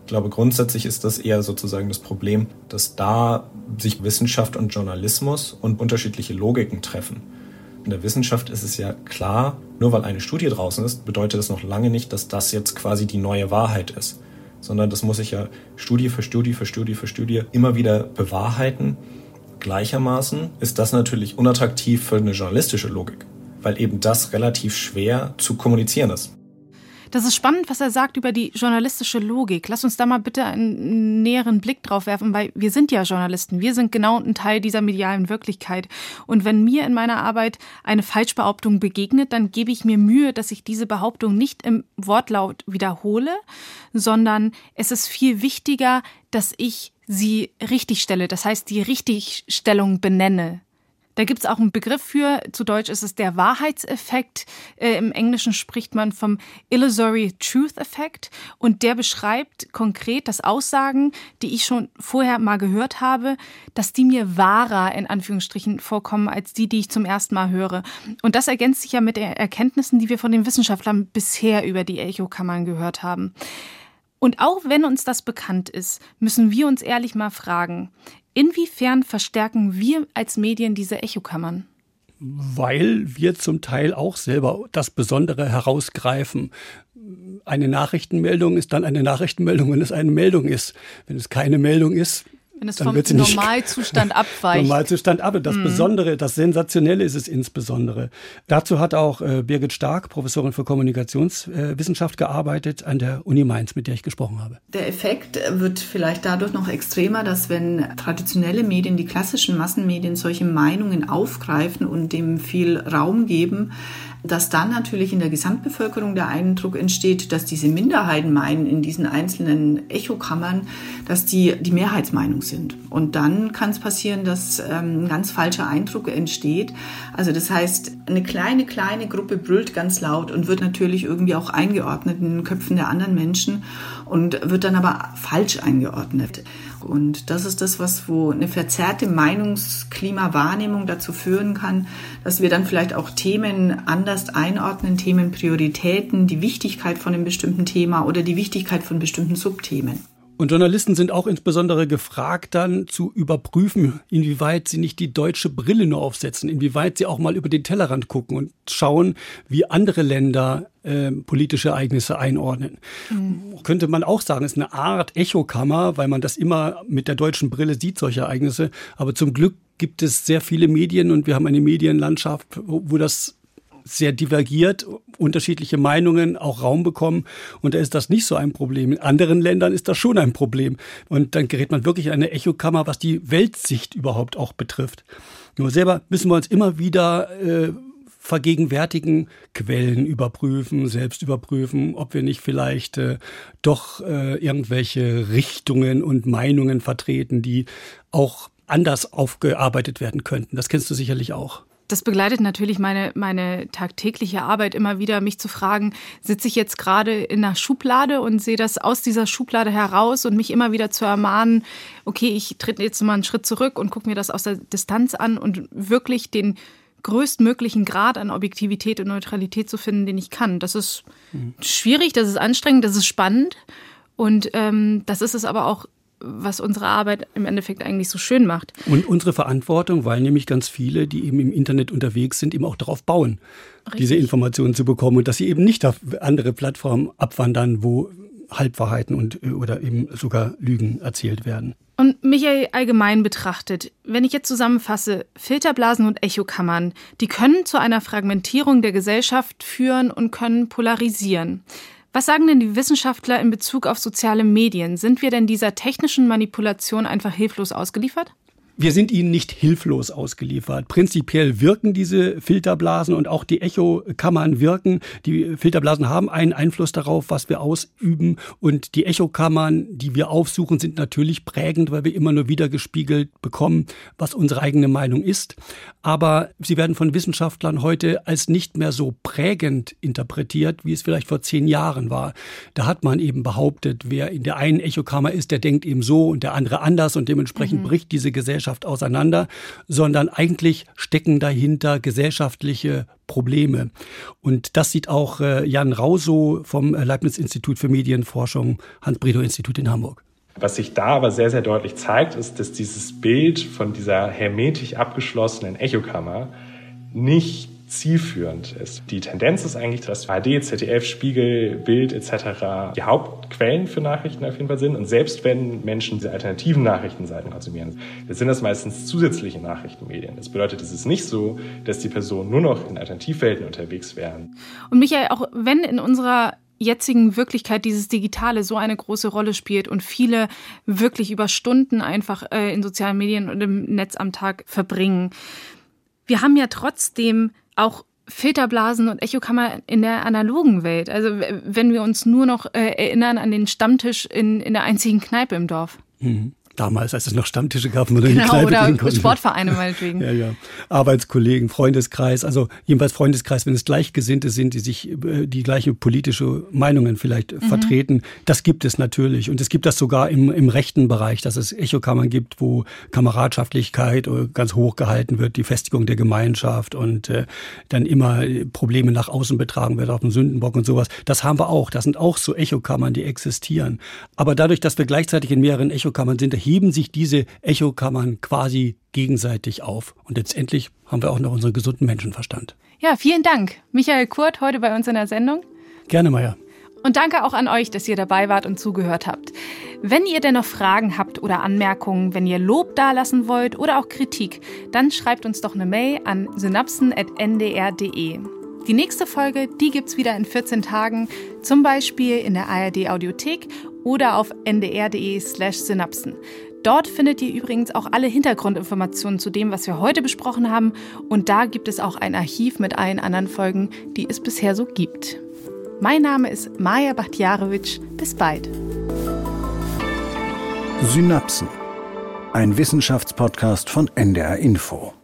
Ich glaube, grundsätzlich ist das eher sozusagen das Problem, dass da sich Wissenschaft und Journalismus und unterschiedliche Logiken treffen. In der Wissenschaft ist es ja klar, nur weil eine Studie draußen ist, bedeutet das noch lange nicht, dass das jetzt quasi die neue Wahrheit ist sondern das muss ich ja Studie für Studie für Studie für Studie immer wieder bewahrheiten. Gleichermaßen ist das natürlich unattraktiv für eine journalistische Logik, weil eben das relativ schwer zu kommunizieren ist. Das ist spannend, was er sagt über die journalistische Logik. Lass uns da mal bitte einen näheren Blick drauf werfen, weil wir sind ja Journalisten. Wir sind genau ein Teil dieser medialen Wirklichkeit. Und wenn mir in meiner Arbeit eine Falschbehauptung begegnet, dann gebe ich mir Mühe, dass ich diese Behauptung nicht im Wortlaut wiederhole, sondern es ist viel wichtiger, dass ich sie richtigstelle. Das heißt, die Richtigstellung benenne. Da gibt es auch einen Begriff für, zu Deutsch ist es der Wahrheitseffekt. Äh, Im Englischen spricht man vom Illusory Truth Effect und der beschreibt konkret, dass Aussagen, die ich schon vorher mal gehört habe, dass die mir wahrer in Anführungsstrichen vorkommen als die, die ich zum ersten Mal höre. Und das ergänzt sich ja mit den Erkenntnissen, die wir von den Wissenschaftlern bisher über die Echokammern gehört haben. Und auch wenn uns das bekannt ist, müssen wir uns ehrlich mal fragen, Inwiefern verstärken wir als Medien diese Echokammern? Weil wir zum Teil auch selber das Besondere herausgreifen. Eine Nachrichtenmeldung ist dann eine Nachrichtenmeldung, wenn es eine Meldung ist. Wenn es keine Meldung ist, wenn es vom Normalzustand abweicht. Normalzustand ab. Das mhm. Besondere, das Sensationelle ist es insbesondere. Dazu hat auch äh, Birgit Stark, Professorin für Kommunikationswissenschaft, gearbeitet an der Uni Mainz, mit der ich gesprochen habe. Der Effekt wird vielleicht dadurch noch extremer, dass wenn traditionelle Medien, die klassischen Massenmedien, solche Meinungen aufgreifen und dem viel Raum geben, dass dann natürlich in der Gesamtbevölkerung der Eindruck entsteht, dass diese Minderheiten meinen in diesen einzelnen Echokammern, dass die die Mehrheitsmeinung sind. Und dann kann es passieren, dass ähm, ein ganz falscher Eindruck entsteht. Also das heißt, eine kleine, kleine Gruppe brüllt ganz laut und wird natürlich irgendwie auch eingeordnet in den Köpfen der anderen Menschen und wird dann aber falsch eingeordnet. Und das ist das, was wo eine verzerrte Meinungsklimawahrnehmung dazu führen kann, dass wir dann vielleicht auch Themen anders einordnen, Themenprioritäten, die Wichtigkeit von einem bestimmten Thema oder die Wichtigkeit von bestimmten Subthemen. Und Journalisten sind auch insbesondere gefragt, dann zu überprüfen, inwieweit sie nicht die deutsche Brille nur aufsetzen, inwieweit sie auch mal über den Tellerrand gucken und schauen, wie andere Länder äh, politische Ereignisse einordnen. Mhm. Könnte man auch sagen, ist eine Art Echokammer, weil man das immer mit der deutschen Brille sieht, solche Ereignisse. Aber zum Glück gibt es sehr viele Medien und wir haben eine Medienlandschaft, wo, wo das sehr divergiert, unterschiedliche Meinungen auch Raum bekommen. Und da ist das nicht so ein Problem. In anderen Ländern ist das schon ein Problem. Und dann gerät man wirklich in eine Echokammer, was die Weltsicht überhaupt auch betrifft. Nur selber müssen wir uns immer wieder äh, vergegenwärtigen, Quellen überprüfen, selbst überprüfen, ob wir nicht vielleicht äh, doch äh, irgendwelche Richtungen und Meinungen vertreten, die auch anders aufgearbeitet werden könnten. Das kennst du sicherlich auch das begleitet natürlich meine, meine tagtägliche Arbeit immer wieder, mich zu fragen, sitze ich jetzt gerade in einer Schublade und sehe das aus dieser Schublade heraus und mich immer wieder zu ermahnen, okay, ich trete jetzt mal einen Schritt zurück und gucke mir das aus der Distanz an und wirklich den größtmöglichen Grad an Objektivität und Neutralität zu finden, den ich kann. Das ist mhm. schwierig, das ist anstrengend, das ist spannend. Und ähm, das ist es aber auch was unsere Arbeit im Endeffekt eigentlich so schön macht. Und unsere Verantwortung, weil nämlich ganz viele, die eben im Internet unterwegs sind, eben auch darauf bauen, Richtig. diese Informationen zu bekommen und dass sie eben nicht auf andere Plattformen abwandern, wo Halbwahrheiten und oder eben sogar Lügen erzählt werden. Und Michael allgemein betrachtet, wenn ich jetzt zusammenfasse, Filterblasen und Echokammern, die können zu einer Fragmentierung der Gesellschaft führen und können polarisieren. Was sagen denn die Wissenschaftler in Bezug auf soziale Medien? Sind wir denn dieser technischen Manipulation einfach hilflos ausgeliefert? Wir sind ihnen nicht hilflos ausgeliefert. Prinzipiell wirken diese Filterblasen und auch die Echokammern wirken. Die Filterblasen haben einen Einfluss darauf, was wir ausüben. Und die Echokammern, die wir aufsuchen, sind natürlich prägend, weil wir immer nur wiedergespiegelt bekommen, was unsere eigene Meinung ist. Aber sie werden von Wissenschaftlern heute als nicht mehr so prägend interpretiert, wie es vielleicht vor zehn Jahren war. Da hat man eben behauptet, wer in der einen Echokammer ist, der denkt eben so und der andere anders und dementsprechend mhm. bricht diese Gesellschaft Gesellschaft auseinander, sondern eigentlich stecken dahinter gesellschaftliche Probleme. Und das sieht auch äh, Jan Rauso vom äh, Leibniz-Institut für Medienforschung, Hans-Bredow-Institut in Hamburg. Was sich da aber sehr, sehr deutlich zeigt, ist, dass dieses Bild von dieser hermetisch abgeschlossenen Echokammer nicht zielführend ist. Die Tendenz ist eigentlich, dass ARD, ZDF, Spiegel, Bild etc. die Hauptquellen für Nachrichten auf jeden Fall sind. Und selbst wenn Menschen diese alternativen Nachrichtenseiten konsumieren, dann sind das meistens zusätzliche Nachrichtenmedien. Das bedeutet, es ist nicht so, dass die Personen nur noch in Alternativwelten unterwegs wären. Und Michael, auch wenn in unserer jetzigen Wirklichkeit dieses Digitale so eine große Rolle spielt und viele wirklich über Stunden einfach äh, in sozialen Medien und im Netz am Tag verbringen. Wir haben ja trotzdem auch Filterblasen und Echokammer in der analogen Welt. Also wenn wir uns nur noch äh, erinnern an den Stammtisch in, in der einzigen Kneipe im Dorf. Mhm. Damals, als es noch Stammtische gab, wo man genau, in die Kneipe oder gehen konnte. Sportvereine meinetwegen. ja, ja. Arbeitskollegen, Freundeskreis, also jedenfalls Freundeskreis, wenn es Gleichgesinnte sind, die sich äh, die gleiche politische Meinungen vielleicht mhm. vertreten, das gibt es natürlich. Und es gibt das sogar im, im rechten Bereich, dass es Echokammern gibt, wo Kameradschaftlichkeit äh, ganz hoch gehalten wird, die Festigung der Gemeinschaft und äh, dann immer Probleme nach außen betragen wird auf dem Sündenbock und sowas. Das haben wir auch. Das sind auch so Echokammern, die existieren. Aber dadurch, dass wir gleichzeitig in mehreren Echokammern sind, heben sich diese Echokammern quasi gegenseitig auf. Und letztendlich haben wir auch noch unseren gesunden Menschenverstand. Ja, vielen Dank. Michael Kurt heute bei uns in der Sendung. Gerne, Maya. Und danke auch an euch, dass ihr dabei wart und zugehört habt. Wenn ihr denn noch Fragen habt oder Anmerkungen, wenn ihr Lob dalassen wollt oder auch Kritik, dann schreibt uns doch eine Mail an synapsen.ndr.de. Die nächste Folge, die gibt's wieder in 14 Tagen, zum Beispiel in der ARD Audiothek oder auf ndr.de slash synapsen. Dort findet ihr übrigens auch alle Hintergrundinformationen zu dem, was wir heute besprochen haben. Und da gibt es auch ein Archiv mit allen anderen Folgen, die es bisher so gibt. Mein Name ist Maja Bachtjarewitsch. Bis bald. Synapsen Ein Wissenschaftspodcast von NDR Info.